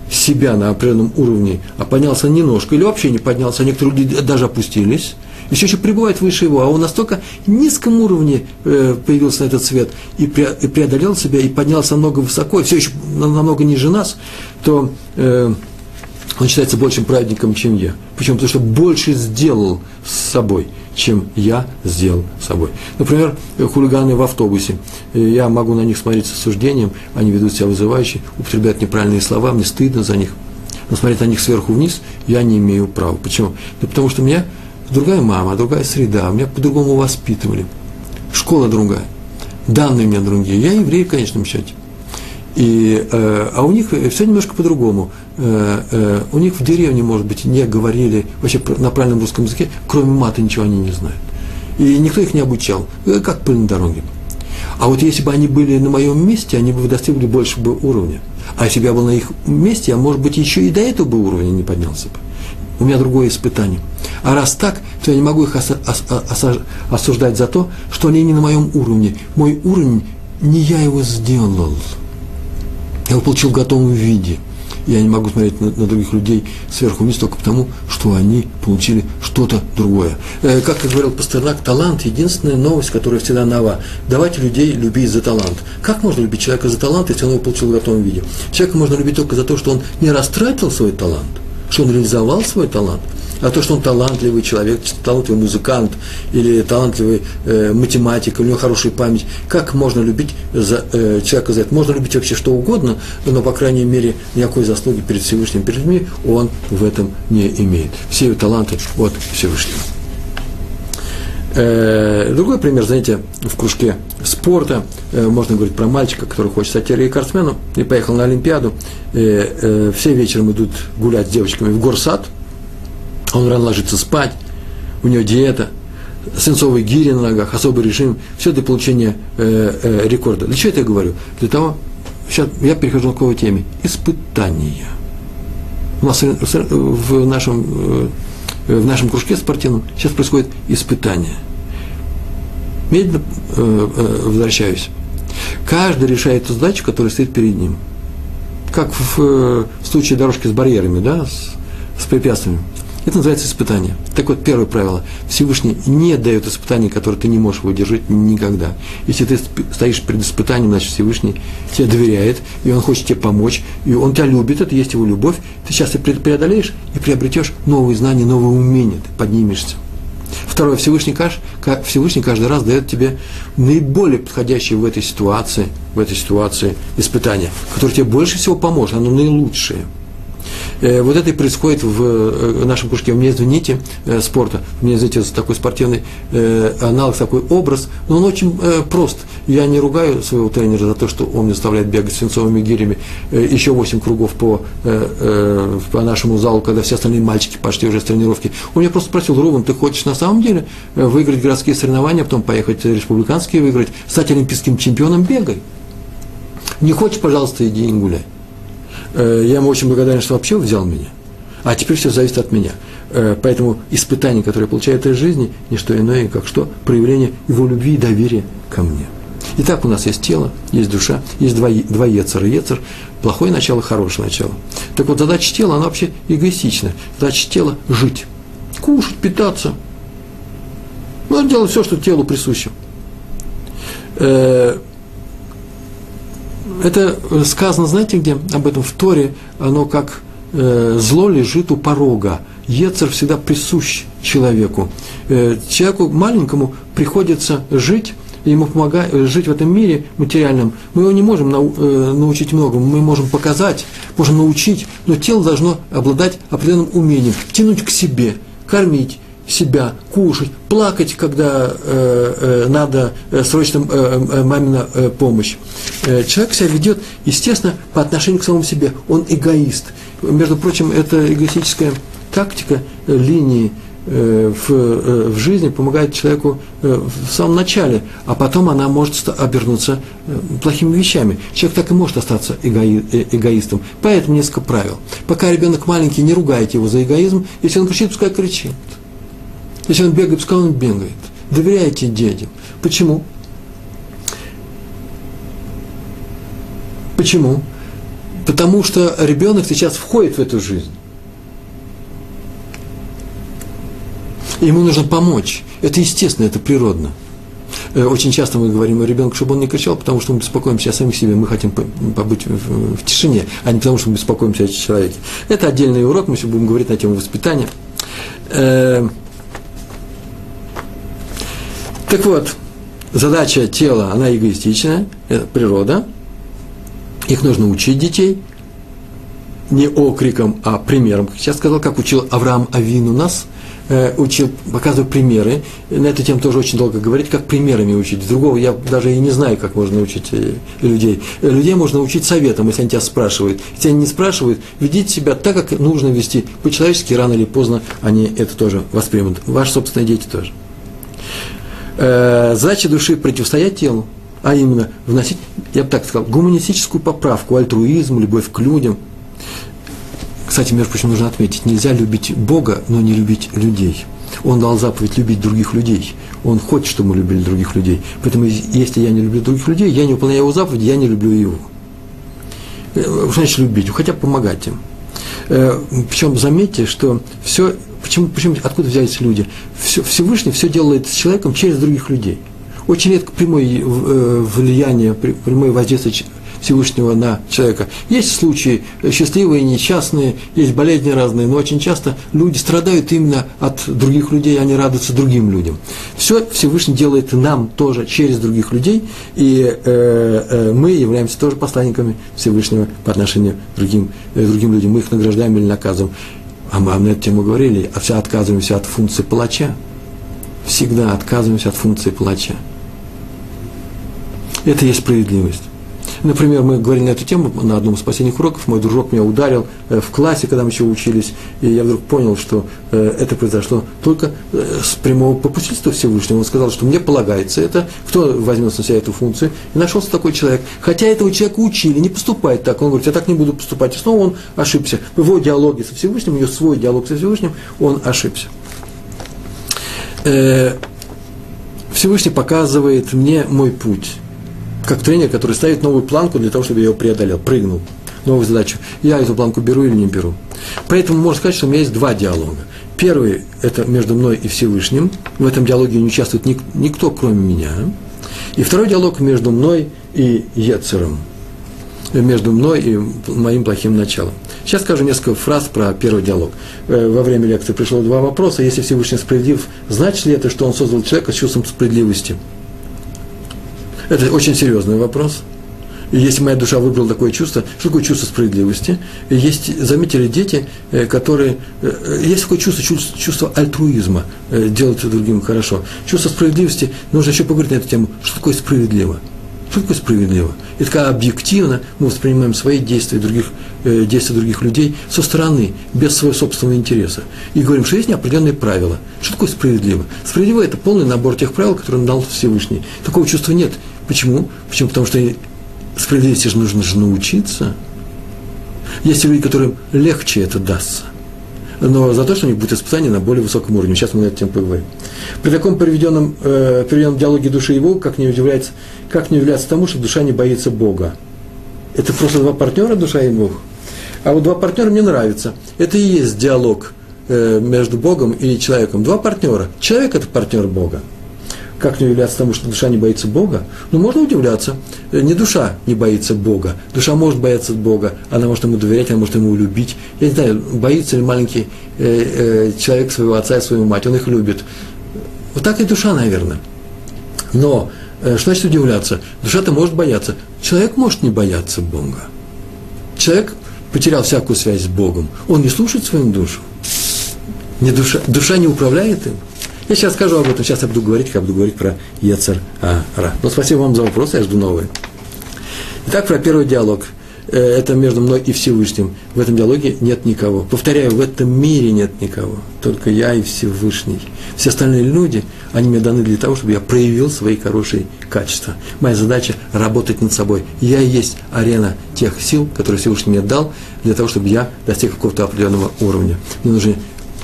себя на определенном уровне, а поднялся немножко, или вообще не поднялся, а некоторые люди даже опустились – все еще пребывает выше его, а он настолько низком уровне э, появился на этот свет и, преодолел себя, и поднялся намного высоко, и все еще намного ниже нас, то э, он считается большим праведником, чем я. Почему? Потому что больше сделал с собой, чем я сделал с собой. Например, хулиганы в автобусе. Я могу на них смотреть с осуждением, они ведут себя вызывающе, употребляют неправильные слова, мне стыдно за них. Но смотреть на них сверху вниз я не имею права. Почему? Да потому что меня другая мама, другая среда, меня по-другому воспитывали, школа другая, данные у меня другие. Я еврей в конечном счете. И, э, а у них все немножко по-другому. Э, э, у них в деревне, может быть, не говорили вообще на правильном русском языке, кроме мата ничего они не знают. И никто их не обучал, э, как пыль на дороге. А вот если бы они были на моем месте, они бы достигли больше бы уровня. А если бы я был на их месте, я, может быть, еще и до этого бы уровня не поднялся бы у меня другое испытание. А раз так, то я не могу их осуждать за то, что они не на моем уровне. Мой уровень, не я его сделал. Я его получил в готовом виде. Я не могу смотреть на, на других людей сверху вниз только потому, что они получили что-то другое. Э, как говорил Пастернак, талант – единственная новость, которая всегда нова. Давайте людей любить за талант. Как можно любить человека за талант, если он его получил в готовом виде? Человека можно любить только за то, что он не растратил свой талант – что он реализовал свой талант, а то, что он талантливый человек, талантливый музыкант или талантливый э, математик, у него хорошая память, как можно любить за, э, человека за это? Можно любить вообще что угодно, но, по крайней мере, никакой заслуги перед Всевышним, перед людьми он в этом не имеет. Все его таланты от Всевышнего. Э, другой пример, знаете, в кружке спорта, э, можно говорить про мальчика, который хочет стать рекордсменом, и поехал на Олимпиаду, э, все вечером идут гулять с девочками в горсад, он рано ложится спать, у него диета, свинцовые гири на ногах, особый режим, все для получения рекорда. Для чего это я говорю? Для того, сейчас я перехожу к новой теме, испытания. У нас в нашем Э, в нашем кружке спортивном сейчас происходит испытание. Медленно э, э, возвращаюсь. Каждый решает ту задачу, которая стоит перед ним. Как в, э, в случае дорожки с барьерами, да, с, с препятствиями. Это называется испытание. Так вот, первое правило. Всевышний не дает испытаний, которые ты не можешь выдержать никогда. Если ты стоишь перед испытанием, значит, Всевышний тебе доверяет, и он хочет тебе помочь, и он тебя любит, это есть его любовь. Ты сейчас это преодолеешь и приобретешь новые знания, новые умения, ты поднимешься. Второе, Всевышний, Всевышний каждый раз дает тебе наиболее подходящее в этой ситуации, в этой ситуации испытание, которое тебе больше всего поможет, оно наилучшее – вот это и происходит в э, нашем кружке. У меня есть в НИТе э, спорта, у меня, знаете, такой спортивный аналог, такой образ, но он очень прост. Я не ругаю своего тренера за то, что он мне заставляет бегать свинцовыми гирями еще 8 кругов по, по нашему залу, когда все остальные мальчики пошли уже с тренировки. Он меня просто спросил, Рубан, ты хочешь на самом деле выиграть городские соревнования, потом поехать республиканские выиграть, стать олимпийским чемпионом, бегай. Не хочешь, пожалуйста, иди и гуляй. Э, я ему очень благодарен, что вообще взял меня. А теперь все зависит от меня. Э, поэтому испытание, которое я получаю в этой жизни, не что иное, как что? Проявление его любви и доверия ко мне. Итак, у нас есть тело, есть душа, есть два, два ецера. Ецер – плохое начало, хорошее начало. Так вот, задача тела, она вообще эгоистична. Задача тела – жить, кушать, питаться. Нужно делать все, что телу присуще. Э, это сказано, знаете где, об этом в Торе, оно как э, зло лежит у порога. Ецер всегда присущ человеку. Э, человеку маленькому приходится жить, ему помогать, э, жить в этом мире материальном. Мы его не можем нау, э, научить многому, мы можем показать, можем научить, но тело должно обладать определенным умением, тянуть к себе, кормить, себя, кушать, плакать, когда э, э, надо э, срочно э, э, мамина э, помощь. Человек себя ведет, естественно, по отношению к самому себе. Он эгоист. Между прочим, это эгоистическая тактика линии в, в жизни помогает человеку в самом начале, а потом она может обернуться плохими вещами. Человек так и может остаться эгои, эгоистом. Поэтому несколько правил. Пока ребенок маленький, не ругайте его за эгоизм. Если он кричит, пускай кричит. Если он бегает, пускай он бегает. Доверяйте детям. Почему? Почему? Потому что ребенок сейчас входит в эту жизнь. Ему нужно помочь. Это естественно, это природно. Э, очень часто мы говорим о ребенку, чтобы он не кричал, потому что мы беспокоимся о самих себе, мы хотим побыть в, тишине, а не потому что мы беспокоимся о человеке. Это отдельный урок, мы сегодня будем говорить на тему воспитания. Так вот, задача тела, она эгоистичная, это природа. Их нужно учить детей, не окриком, а примером. Как я сказал, как учил Авраам Авину нас, э, учил, показывая примеры. На эту тему тоже очень долго говорить, как примерами учить. Другого я даже и не знаю, как можно научить э, людей. Людей можно учить советом, если они тебя спрашивают. Если они не спрашивают, ведите себя так, как нужно вести. По-человечески рано или поздно они это тоже воспримут. Ваши собственные дети тоже э, задача души противостоять телу, а именно вносить, я бы так сказал, гуманистическую поправку, альтруизм, любовь к людям. Кстати, между прочим, нужно отметить, нельзя любить Бога, но не любить людей. Он дал заповедь любить других людей. Он хочет, чтобы мы любили других людей. Поэтому, если я не люблю других людей, я не выполняю его заповедь, я не люблю его. Э, что значит любить? Хотя бы помогать им. Э, Причем заметьте, что все Почему, почему, откуда взялись люди? Все, Всевышний все делает с человеком через других людей. Очень редко прямое э, влияние, прямое воздействие Всевышнего на человека. Есть случаи счастливые, несчастные, есть болезни разные, но очень часто люди страдают именно от других людей, они радуются другим людям. Все Всевышний делает нам тоже через других людей, и э, э, мы являемся тоже посланниками Всевышнего по отношению к другим, э, другим людям. Мы их награждаем или наказываем. А мы на эту тему говорили, а все отказываемся от функции палача. всегда отказываемся от функции плача. Это есть справедливость. Например, мы говорили на эту тему на одном из последних уроков. Мой дружок меня ударил э, в классе, когда мы еще учились, и я вдруг понял, что э, это произошло только э, с прямого попустительства Всевышнего. Он сказал, что мне полагается это, кто возьмет на себя эту функцию. И нашелся такой человек. Хотя этого человека учили, не поступать так. Он говорит, я так не буду поступать. И снова он ошибся. В его диалоге со Всевышним, у него свой диалог со Всевышним, он ошибся. Всевышний показывает мне мой путь как тренер, который ставит новую планку для того, чтобы я ее преодолел, прыгнул, новую задачу. Я эту планку беру или не беру. Поэтому можно сказать, что у меня есть два диалога. Первый – это между мной и Всевышним. В этом диалоге не участвует ник- никто, кроме меня. И второй диалог между мной и Ецером. Между мной и моим плохим началом. Сейчас скажу несколько фраз про первый диалог. Э, во время лекции пришло два вопроса. Если Всевышний справедлив, значит ли это, что он создал человека с чувством справедливости – это очень серьезный вопрос. И если моя душа выбрала такое чувство, что такое чувство справедливости? И есть, заметили дети, э, которые... Э, есть такое чувство, чувство, чувство альтруизма, э, делать другим хорошо. Чувство справедливости, нужно еще поговорить на эту тему, что такое справедливо. Что такое справедливо? И такая объективно мы воспринимаем свои действия, других, э, действия других людей со стороны, без своего собственного интереса. И говорим, что есть определенные правила. Что такое справедливо? Справедливо – это полный набор тех правил, которые дал Всевышний. Такого чувства нет. Почему? Почему? Потому что справедливости же нужно же научиться. Есть люди, которым легче это дастся. Но за то, что у них будет испытание на более высоком уровне. Сейчас мы на эту тему поговорим. При таком приведенном, э, приведенном диалоге души Бога, как не, удивляется, как не удивляться тому, что душа не боится Бога. Это просто два партнера, душа и Бог. А вот два партнера мне нравятся. Это и есть диалог э, между Богом и человеком. Два партнера. Человек – это партнер Бога. Как не удивляться тому, что душа не боится Бога? Ну, можно удивляться. Э, не душа не боится Бога. Душа может бояться Бога, она может ему доверять, она может ему любить. Я не знаю, боится ли маленький э, э, человек своего отца и свою мать, он их любит. Вот так и душа, наверное. Но э, что значит удивляться? Душа-то может бояться. Человек может не бояться Бога. Человек потерял всякую связь с Богом. Он не слушает свою душу. Не душа, душа не управляет им. Я сейчас скажу об этом, сейчас я буду говорить, как буду говорить про Ецер Ара. Но спасибо вам за вопрос, я жду новые. Итак, про первый диалог. Э, это между мной и Всевышним. В этом диалоге нет никого. Повторяю, в этом мире нет никого. Только я и Всевышний. Все остальные люди, они мне даны для того, чтобы я проявил свои хорошие качества. Моя задача – работать над собой. Я и есть арена тех сил, которые Всевышний мне дал, для того, чтобы я достиг какого-то определенного уровня. Мне нужны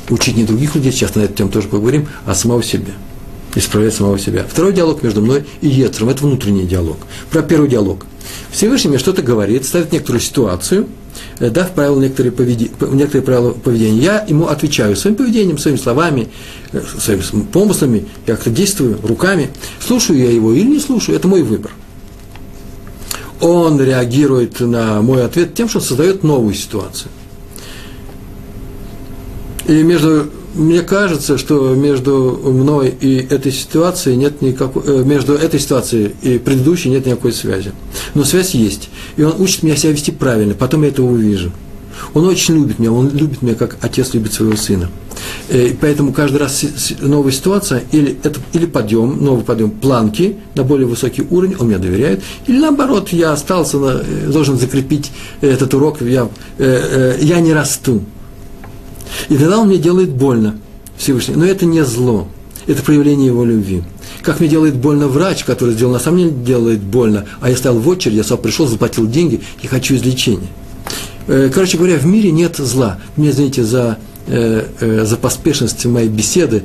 учить не других людей, сейчас на эту тему тоже поговорим, а самого себя. Исправлять самого себя. Второй диалог между мной и Етром – это внутренний диалог. Про первый диалог. Всевышний мне что-то говорит, ставит некоторую ситуацию, э, дав правила некоторые, поведи, некоторые правила поведения. Я ему отвечаю своим поведением, своими словами, э, своими помыслами, я как-то действую руками. Слушаю я его или не слушаю, это мой выбор. Он реагирует на мой ответ тем, что создает новую ситуацию. И между, мне кажется, что между мной и этой ситуацией нет никакой, э, между этой ситуацией и предыдущей нет никакой связи. Но связь есть. И он учит меня себя вести правильно, потом я это увижу. Он очень любит меня, он любит меня, как отец любит своего сына. И поэтому каждый раз новая ситуация, или, это, или подъем, новый подъем планки на более высокий уровень, он мне доверяет, или наоборот, я остался, на, э, должен закрепить этот урок, я, э, я не расту. И тогда он мне делает больно, Всевышний. Но это не зло, это проявление его любви. Как мне делает больно врач, который сделал, на самом деле делает больно, а я стоял в очереди, я сам пришел, заплатил деньги и хочу излечения. Э, короче говоря, в мире нет зла. Мне, извините, за, э, э, за поспешность моей беседы,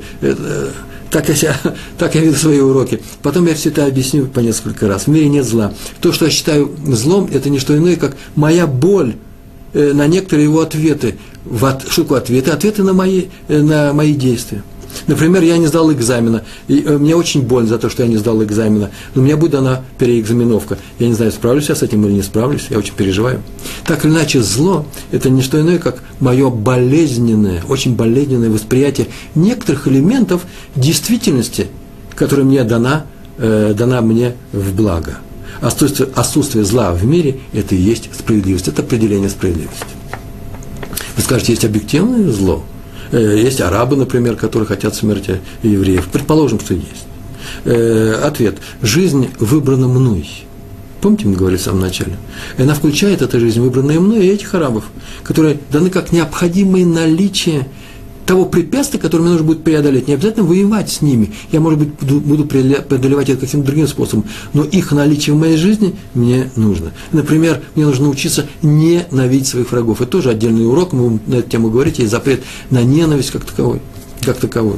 так я, себя, так я веду свои уроки. Потом я все это объясню по несколько раз. В мире нет зла. То, что я считаю злом, это не что иное, как моя боль на некоторые его ответы в от, штуку ответы, ответы на мои, э, на мои действия. Например, я не сдал экзамена, и э, мне очень больно за то, что я не сдал экзамена, но у меня будет дана переэкзаменовка. Я не знаю, справлюсь я с этим или не справлюсь, я очень переживаю. Так или иначе, зло – это не что иное, как мое болезненное, очень болезненное восприятие некоторых элементов действительности, которая мне дана, э, дана мне в благо. Отсутствие, отсутствие зла в мире – это и есть справедливость, это определение справедливости. Вы скажете, есть объективное зло. Э, есть арабы, например, которые хотят смерти евреев. Предположим, что есть. Э, ответ. Жизнь выбрана мной. Помните, мы говорили в самом начале? Она включает эта жизнь, выбранная мной, и этих арабов, которые даны как необходимое наличие того препятствия, которое мне нужно будет преодолеть. Не обязательно воевать с ними. Я, может быть, буду, преодолевать это каким-то другим способом. Но их наличие в моей жизни мне нужно. Например, мне нужно научиться ненавидеть своих врагов. Это тоже отдельный урок, мы на эту тему говорить, есть запрет на ненависть как таковой. Как таковой.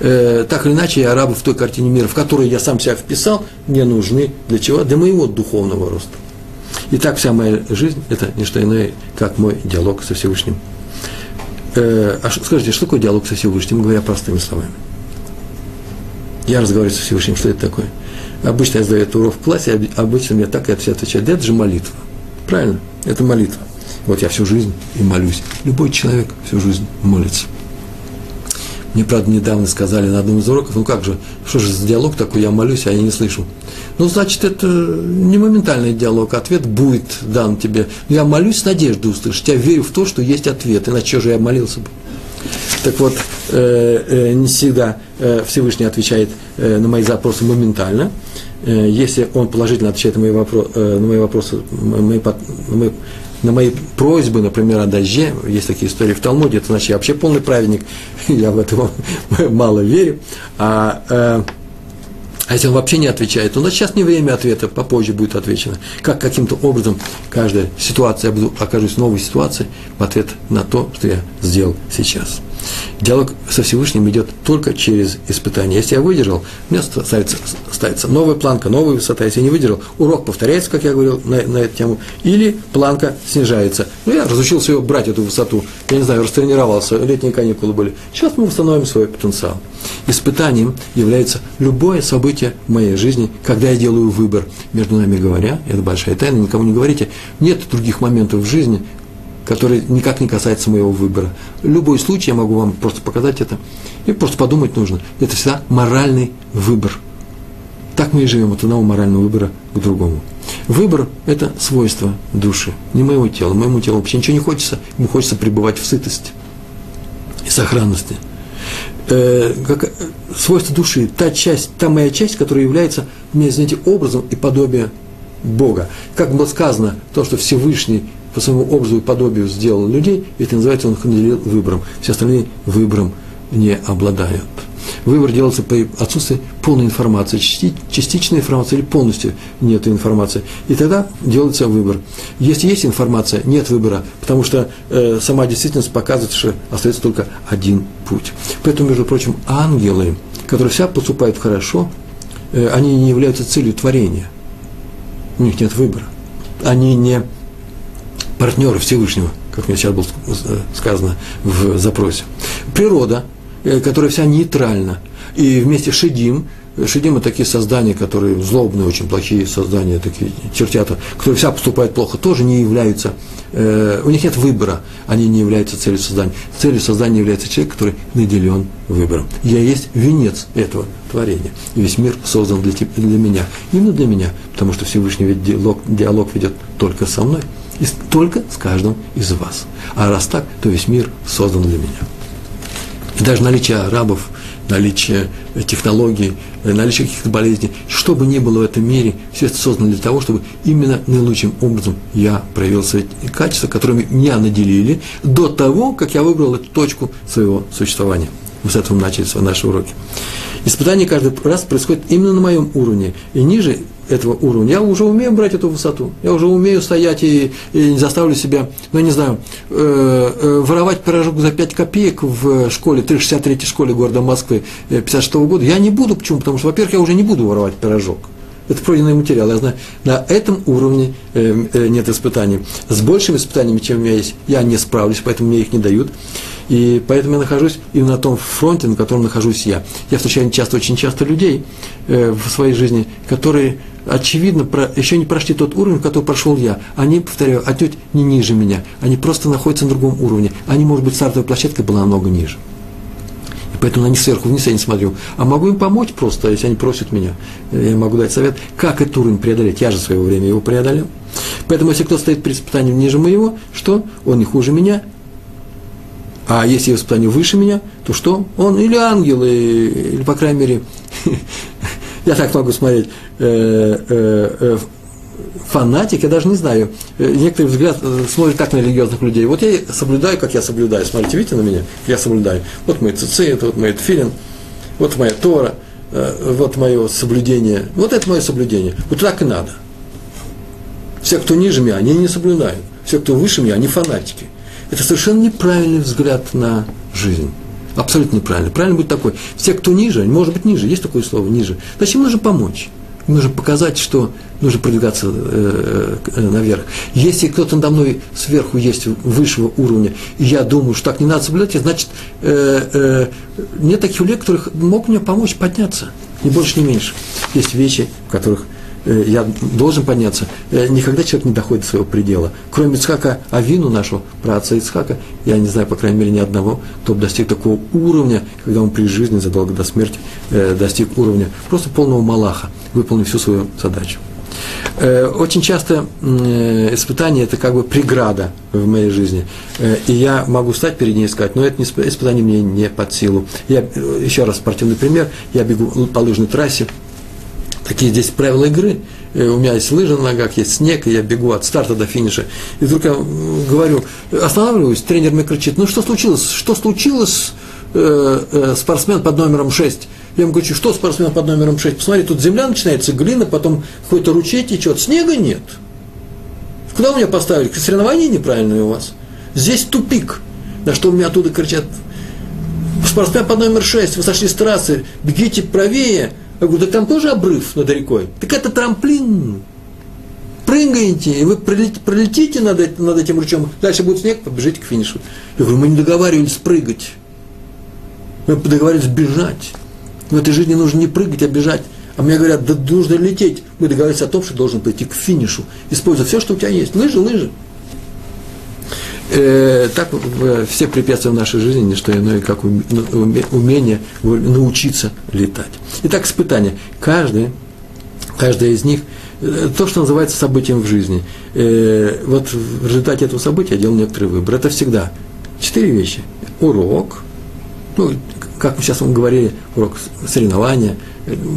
Э, так или иначе, арабы в той картине мира, в которой я сам себя вписал, мне нужны для чего? Для моего духовного роста. И так вся моя жизнь – это не что иное, как мой диалог со Всевышним э, а скажите, что такое диалог со Всевышним, говоря простыми словами? Я разговариваю со Всевышним, что это такое? Обычно я задаю этот урок в классе, обычно мне так и все отвечают. Это же молитва. Правильно? Это молитва. Вот я всю жизнь и молюсь. Любой человек всю жизнь молится. Мне, правда, недавно сказали на одном из уроков, ну как же, что же за диалог такой, я молюсь, а я не слышу. Ну, значит, это не моментальный диалог, ответ будет дан тебе. Но я молюсь с надеждой услышать, я верю в то, что есть ответ, иначе же я молился бы. Так вот, э, э, не всегда э, Всевышний отвечает на мои запросы моментально. Если он положительно отвечает на мои, вопро- э, на мои вопросы, мои, мои на мои просьбы, например, о дожде, есть такие истории в Талмуде, это значит, я вообще полный праведник, я в это мало верю, а, э, а если он вообще не отвечает, то значит, сейчас не время ответа, попозже будет отвечено. Как каким-то образом каждая ситуация, я буду, окажусь в новой ситуации в ответ на то, что я сделал сейчас. Диалог со Всевышним идет только через испытание. Если я выдержал, у меня ставится, ставится новая планка, новая высота. Если я не выдержал, урок повторяется, как я говорил на, на эту тему, или планка снижается. Ну, я разучился ее брать, эту высоту. Я не знаю, растренировался, летние каникулы были. Сейчас мы восстановим свой потенциал. Испытанием является любое событие в моей жизни, когда я делаю выбор. Между нами говоря, это большая тайна, никому не говорите, нет других моментов в жизни, который никак не касается моего выбора. Любой случай я могу вам просто показать это. И просто подумать нужно. Это всегда моральный выбор. Так мы и живем от одного морального выбора к другому. Выбор – это свойство души, не моего тела. Моему телу вообще ничего не хочется, ему хочется пребывать в сытости и сохранности. Э, как, э, свойство души, та часть, та моя часть, которая является, мне, извините, образом и подобием Бога. Как было сказано, то, что Всевышний по своему образу и подобию сделал людей, это называется, он их наделил выбором. Все остальные выбором не обладают. Выбор делается при отсутствии полной информации, частичной информации или полностью нет информации. И тогда делается выбор. Если есть информация, нет выбора, потому что э, сама действительность показывает, что остается только один путь. Поэтому, между прочим, ангелы, которые вся поступают хорошо, э, они не являются целью творения. У них нет выбора. Они не партнеры Всевышнего, как мне сейчас было сказано в запросе. Природа, э, которая вся нейтральна, и вместе с Шедим, Шедим – это такие создания, которые злобные, очень плохие создания, такие чертята, которые вся поступают плохо, тоже не являются, э, у них нет выбора, они не являются целью создания. Целью создания является человек, который наделен выбором. Я есть венец этого творения. весь мир создан для, для меня, именно для меня, потому что Всевышний ведь диалог, диалог ведет только со мной – и только с каждым из вас. А раз так, то весь мир создан для меня. И даже наличие арабов, наличие технологий, наличие каких-то болезней, что бы ни было в этом мире, все это создано для того, чтобы именно наилучшим образом я проявил свои качества, которыми меня наделили, до того, как я выбрал эту точку своего существования. С этого начали наши уроки. Испытание каждый раз происходит именно на моем уровне. И ниже этого уровня, я уже умею брать эту высоту, я уже умею стоять и, и не заставлю себя, ну, не знаю, э, э, воровать пирожок за 5 копеек в школе, 363 школе города Москвы 56 -го года, я не буду, почему? Потому что, во-первых, я уже не буду воровать пирожок. Это пройденный материал. Я знаю, на этом уровне э, э, нет испытаний. С большими испытаниями, чем у меня есть, я не справлюсь, поэтому мне их не дают. И поэтому я нахожусь именно на том фронте, на котором нахожусь я. Я встречаю часто, очень часто людей э, в своей жизни, которые очевидно, про, еще не прошли тот уровень, который прошел я. Они, повторяю, отнюдь не ниже меня. Они просто находятся на другом уровне. Они, может быть, стартовая площадка была намного ниже. И поэтому на них сверху вниз я не смотрю. А могу им помочь просто, если они просят меня. Я могу дать совет, как этот уровень преодолеть. Я же в свое время его преодолел. Поэтому, если кто стоит при испытании ниже моего, что? Он не хуже меня, А если испытание выше меня, то что? Он или ангел, или, по крайней мере, я так могу смотреть, э, э, э, фанатик, я даже не знаю, некоторые взгляд смотрят так на религиозных людей. Вот я соблюдаю, как я соблюдаю. Смотрите, видите на меня? Я соблюдаю. Вот мой цицит, вот мой тфилин, вот моя Тора, вот мое соблюдение. Вот это мое соблюдение. Вот так и надо. Все, кто ниже меня, они не соблюдают. Все, кто выше меня, они фанатики. Это совершенно неправильный взгляд на жизнь. Абсолютно неправильно. Правильно будет такой. Все, кто ниже, может быть ниже, есть такое слово, ниже, значит, им нужно помочь. Им нужно показать, что нужно продвигаться э, э, наверх. Если кто-то надо мной сверху есть высшего уровня, и я думаю, что так не надо соблюдать, значит, э, э, нет таких людей, которых мог мне помочь подняться. Ни больше, ни меньше. Есть вещи, в которых Э, я должен подняться, э, никогда человек не доходит до своего предела. Кроме Ицхака Авину, нашего праотца Ицхака, я не знаю, по крайней мере, ни одного, кто достиг такого уровня, когда он при жизни, задолго до смерти, э, достиг уровня просто полного Малаха, выполнив всю свою задачу. Очень часто испытание – это как бы преграда в моей жизни. И я могу стать перед ней и сказать, но это испытание мне не под силу. Я, еще раз спортивный пример, я бегу по лыжной трассе, Такие здесь правила игры. Э, у меня есть лыжи на ногах, есть снег, и я бегу от старта до финиша. И вдруг я говорю, останавливаюсь, тренер мне кричит, ну что случилось? Что случилось э, э, спортсмен под номером 6? Я ему говорю, что спортсмен под номером 6? Посмотри, тут земля начинается, глина, потом какой-то ручей течет, снега нет. Куда вы меня поставили? Соревнования неправильные у вас. Здесь тупик. На что у меня оттуда кричат, спортсмен под номер 6, вы сошли с трассы, бегите правее, я говорю, так там тоже обрыв над рекой. Так это трамплин. Прыгаете, и вы пролетите, над, над этим ручьем, дальше будет снег, побежите к финишу. Я говорю, мы не договаривались прыгать. Мы договаривались бежать. В этой жизни нужно не прыгать, а бежать. А мне говорят, да нужно лететь. Мы договорились о том, что должен пойти к финишу. Используя все, что у тебя есть. Лыжи, лыжи. Э, так все препятствия в нашей жизни не что иное, как умение научиться летать. Итак, испытания. Каждое, каждое из них э, то, что называется событием в жизни. Э, вот в результате этого события я делал некоторый выбор. Это всегда четыре вещи. Урок, ну, как мы сейчас вам говорили, урок соревнования –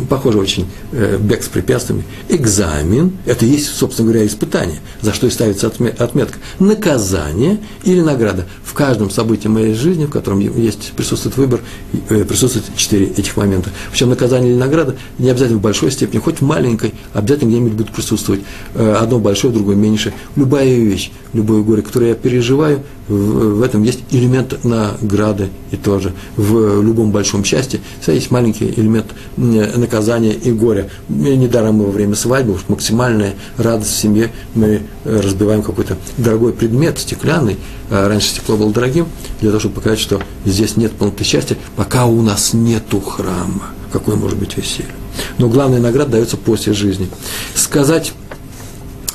похоже очень, э, бег с препятствиями. Экзамен, это есть, собственно говоря, испытание, за что и ставится отметка. Наказание или награда. В каждом событии моей жизни, в котором есть, присутствует выбор, э, присутствует четыре этих момента. Причем наказание или награда не обязательно в большой степени, хоть в маленькой, обязательно где-нибудь будет присутствовать. Э, одно большое, другое меньше. Любая вещь, любое горе, которое я переживаю, в, этом есть элемент награды и тоже. В любом большом счастье всегда есть маленький элемент наказания и горя. Недаром мы во время свадьбы, уж максимальная радость в семье, мы э, разбиваем какой-то дорогой предмет, стеклянный, а раньше стекло было дорогим, для того, чтобы показать, что здесь нет полноты счастья, пока у нас нету храма. Какое может быть веселье? Но главная награда дается после жизни. Сказать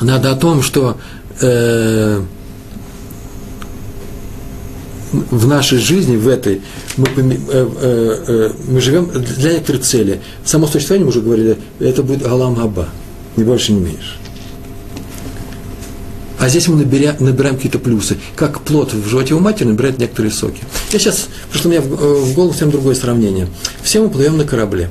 надо о том, что э, в нашей жизни, в этой, мы, э, э, э, мы живем для некоторой цели. Само существование, мы уже говорили, это будет Галам Габа, ни больше, ни меньше. А здесь мы наберя, набираем какие-то плюсы. Как плод в животе у матери набирает некоторые соки. Я сейчас, потому что у меня в, в голову совсем другое сравнение. Все мы плывем на корабле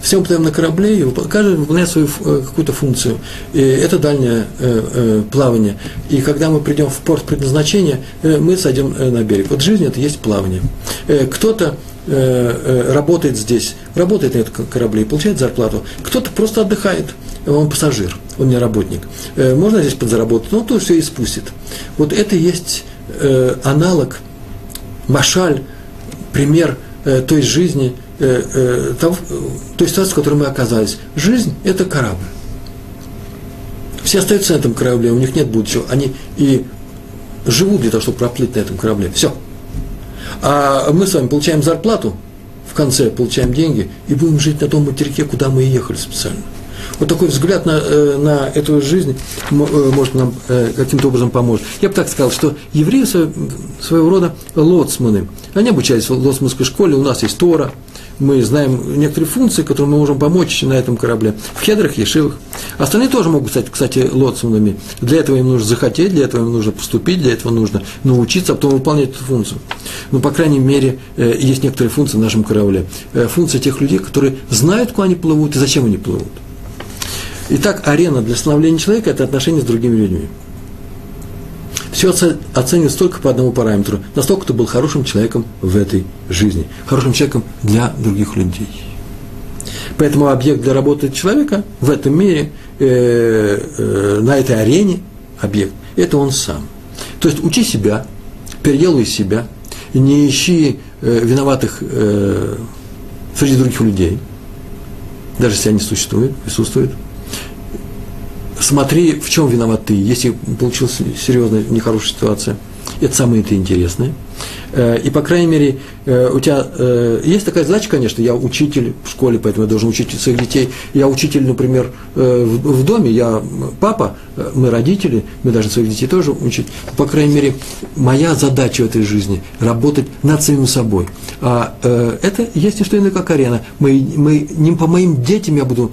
все мы на корабле, и каждый выполняет свою э, какую-то функцию. И это дальнее э, э, плавание. И когда мы придем в порт предназначения, мы сойдем на берег. Вот жизнь – это есть плавание. Кто-то работает здесь, работает на этом корабле и получает зарплату. Кто-то просто отдыхает, он пассажир, он не работник. Можно здесь подзаработать, но то все и спустит. Вот это есть аналог, машаль, пример той жизни – э, э, того, той ситуации, в которой мы оказались. Жизнь – это корабль. Все остаются на этом корабле, у них нет будущего. Они и живут для того, чтобы проплыть на этом корабле. Все. А мы с вами получаем зарплату, в конце получаем деньги и будем жить на том материке, куда мы и ехали специально. Вот такой взгляд на, э, на эту жизнь э, может нам э, каким-то образом поможет. Я бы так сказал, что евреи своего рода лоцманы. Они обучались в лоцманской школе, у нас есть Тора, мы знаем некоторые функции, которые мы можем помочь на этом корабле. В хедрах, ешивах. Остальные тоже могут стать, кстати, лоцманами. Для этого им нужно захотеть, для этого им нужно поступить, для этого нужно научиться, а потом выполнять эту функцию. Но, по крайней мере, э, есть некоторые функции в нашем корабле. Э, функции тех людей, которые знают, куда они плывут и зачем они плывут. Итак, арена для становления человека – это отношения с другими людьми. Все оценивается только по одному параметру. Насколько ты был хорошим человеком в этой жизни. Хорошим человеком для других людей. Поэтому объект для работы человека в этом мире, э, э, на этой арене объект, это он сам. То есть учи себя, переделывай себя, не ищи э, виноватых э, среди других людей, даже если они существуют, присутствуют – смотри, в чем виноват ты, если получилась серьезная, нехорошая ситуация. Это самое это интересное. Э, и, по крайней мере, э, у тебя э, есть такая задача, конечно, я учитель в школе, поэтому я должен учить своих детей. Я учитель, например, в доме, я папа, мы родители, мы должны своих детей тоже учить. По крайней мере, моя задача в этой жизни – работать над самим собой. А это есть не что иное, как арена. Мы, мы, не по моим детям я буду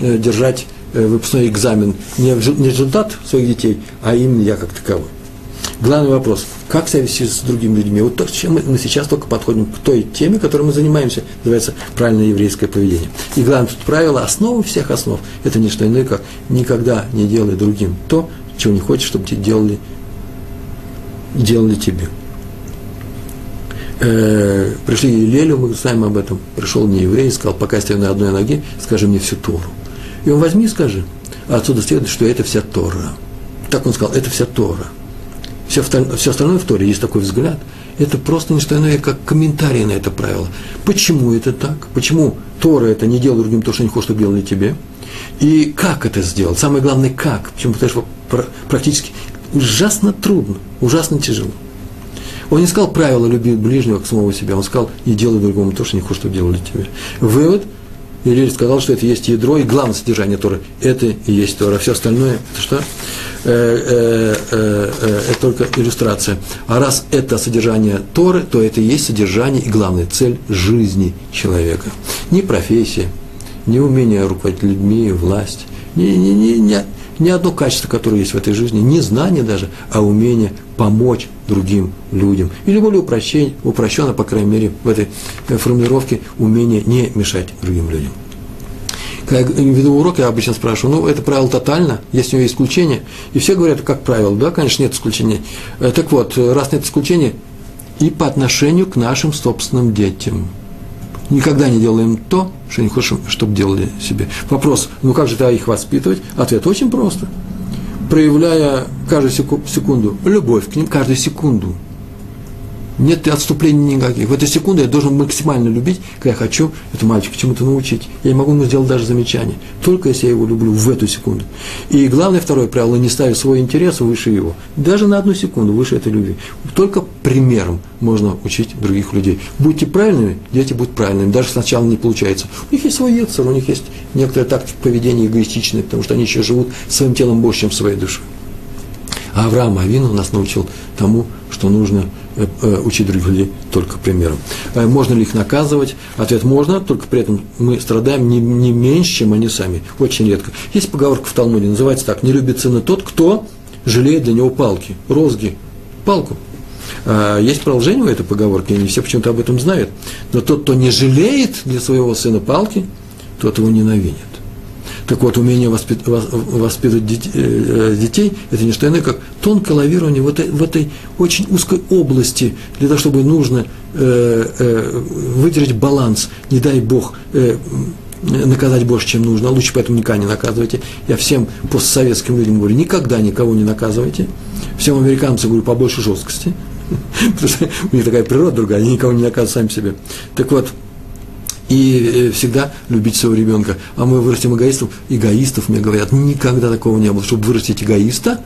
держать выпускной экзамен не результат своих детей, а именно я как таковой. Главный вопрос, как себя вести с другими людьми? Вот то, чем мы сейчас только подходим к той теме, которой мы занимаемся, называется правильное еврейское поведение. И главное тут правило, основа всех основ, это не что иное, как никогда не делай другим то, чего не хочешь, чтобы тебе делали, делали тебе. Э, пришли Лелю, мы знаем об этом, пришел не еврей, сказал, пока я стою на одной ноге, скажи мне всю Тору. И он возьми и скажи. А отсюда следует, что это вся Тора. Так он сказал, это вся Тора. Все, все остальное в Торе, есть такой взгляд, это просто не что иное, как комментарий на это правило. Почему это так? Почему Тора это не делает другим то, что не хочет, чтобы делали тебе? И как это сделать? Самое главное, как? Почему? Потому что практически ужасно трудно, ужасно тяжело. Он не сказал правило любить ближнего к самого себя, он сказал, не делай другому то, что не хочет, чтобы делали тебе. Вывод – Илиль сказал, что это есть ядро и главное содержание Торы. Это и есть Тора. Все остальное, это что? Э, э, э, э, это только иллюстрация. А раз это содержание Торы, то это и есть содержание и главная цель жизни человека. Не профессия, не умение руководить людьми, власть, не, не, не, не, не одно качество, которое есть в этой жизни, не знание даже, а умение помочь другим людям. Или более упрощенно, по крайней мере, в этой э, формулировке умение не мешать другим людям. Когда я веду урок, я обычно спрашиваю, ну, это правило тотально, есть у него исключение. И все говорят, как правило, да, конечно, нет исключения. Э, так вот, раз нет исключения, и по отношению к нашим собственным детям. Никогда не делаем то, что не хочешь, чтобы делали себе. Вопрос, ну как же тогда их воспитывать? Ответ очень просто – проявляя каждую секунду любовь к ним, каждую секунду – нет отступлений никаких. В эту секунду я должен максимально любить, когда я хочу эту мальчика чему-то научить. Я не могу ему сделать даже замечание. Только если я его люблю в эту секунду. И главное второе правило, не ставить свой интерес выше его. Даже на одну секунду выше этой любви. Только примером можно учить других людей. Будьте правильными, дети будут правильными. Даже сначала не получается. У них есть свой яцер, у них есть некоторая тактика поведения эгоистичная, потому что они еще живут своим телом больше, чем своей душой. А Авраам Авину нас научил тому, что нужно Э, э, учить других людей только примером. Э, можно ли их наказывать? Ответ – можно, только при этом мы страдаем не, не меньше, чем они сами. Очень редко. Есть поговорка в Талмуде, называется так. Не любит сына тот, кто жалеет для него палки, розги, палку. Есть продолжение у этой поговорки, не все почему-то об этом знают. Но тот, кто не жалеет для своего сына палки, тот его ненавидит. Так вот, умение воспит, воспитывать э, детей – это не что иное, как тонкое лавирование в этой, в этой очень узкой области, для того, чтобы нужно э, э, выдержать баланс, не дай Бог, э, наказать больше, чем нужно, а лучше поэтому никогда не наказывайте. Я всем постсоветским людям говорю, никогда никого не наказывайте. Всем американцам говорю, побольше жесткости, потому что у них такая природа другая, они никого не наказывают сами себе. Так вот, и э, всегда любить своего ребенка. А мы вырастим эгоистов, эгоистов, мне говорят, никогда такого не было. Чтобы вырастить эгоиста,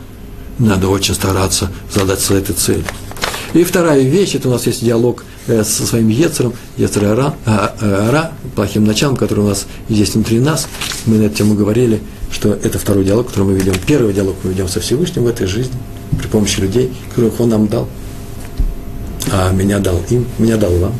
надо очень стараться задать своей этой цели. И вторая вещь, это у нас есть диалог э, со своим Ецером, Ецер Ара, а, а, Ара, плохим началом, который у нас есть внутри нас. Мы на эту тему говорили, что это второй диалог, который мы ведем. Первый диалог мы ведем со Всевышним в этой жизни, при помощи людей, которых Он нам дал, а меня дал им, меня дал вам.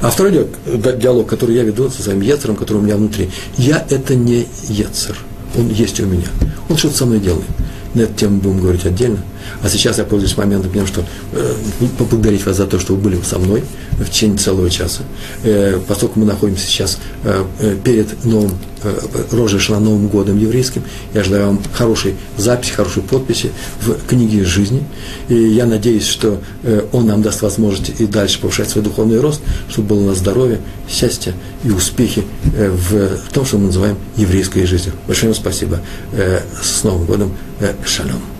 А второй диалог, диалог, который я веду со своим Ецером, который у меня внутри, я это не Ецер, он есть у меня. Он что-то со мной делает. На эту тему будем говорить отдельно. А сейчас я пользуюсь моментом тем, что э, поблагодарить вас за то, что вы были со мной в течение целого часа. Э, поскольку мы находимся сейчас э, э перед новым, э, Рожешна, Новым годом еврейским, я желаю вам хорошей записи, хорошей подписи в книге жизни. И я надеюсь, что э, он нам даст возможность и дальше повышать свой духовный рост, чтобы было у нас здоровье, счастье и успехи э, в том, что мы называем еврейской жизнью. Большое вам спасибо. Э, с Новым годом. Э, шалом.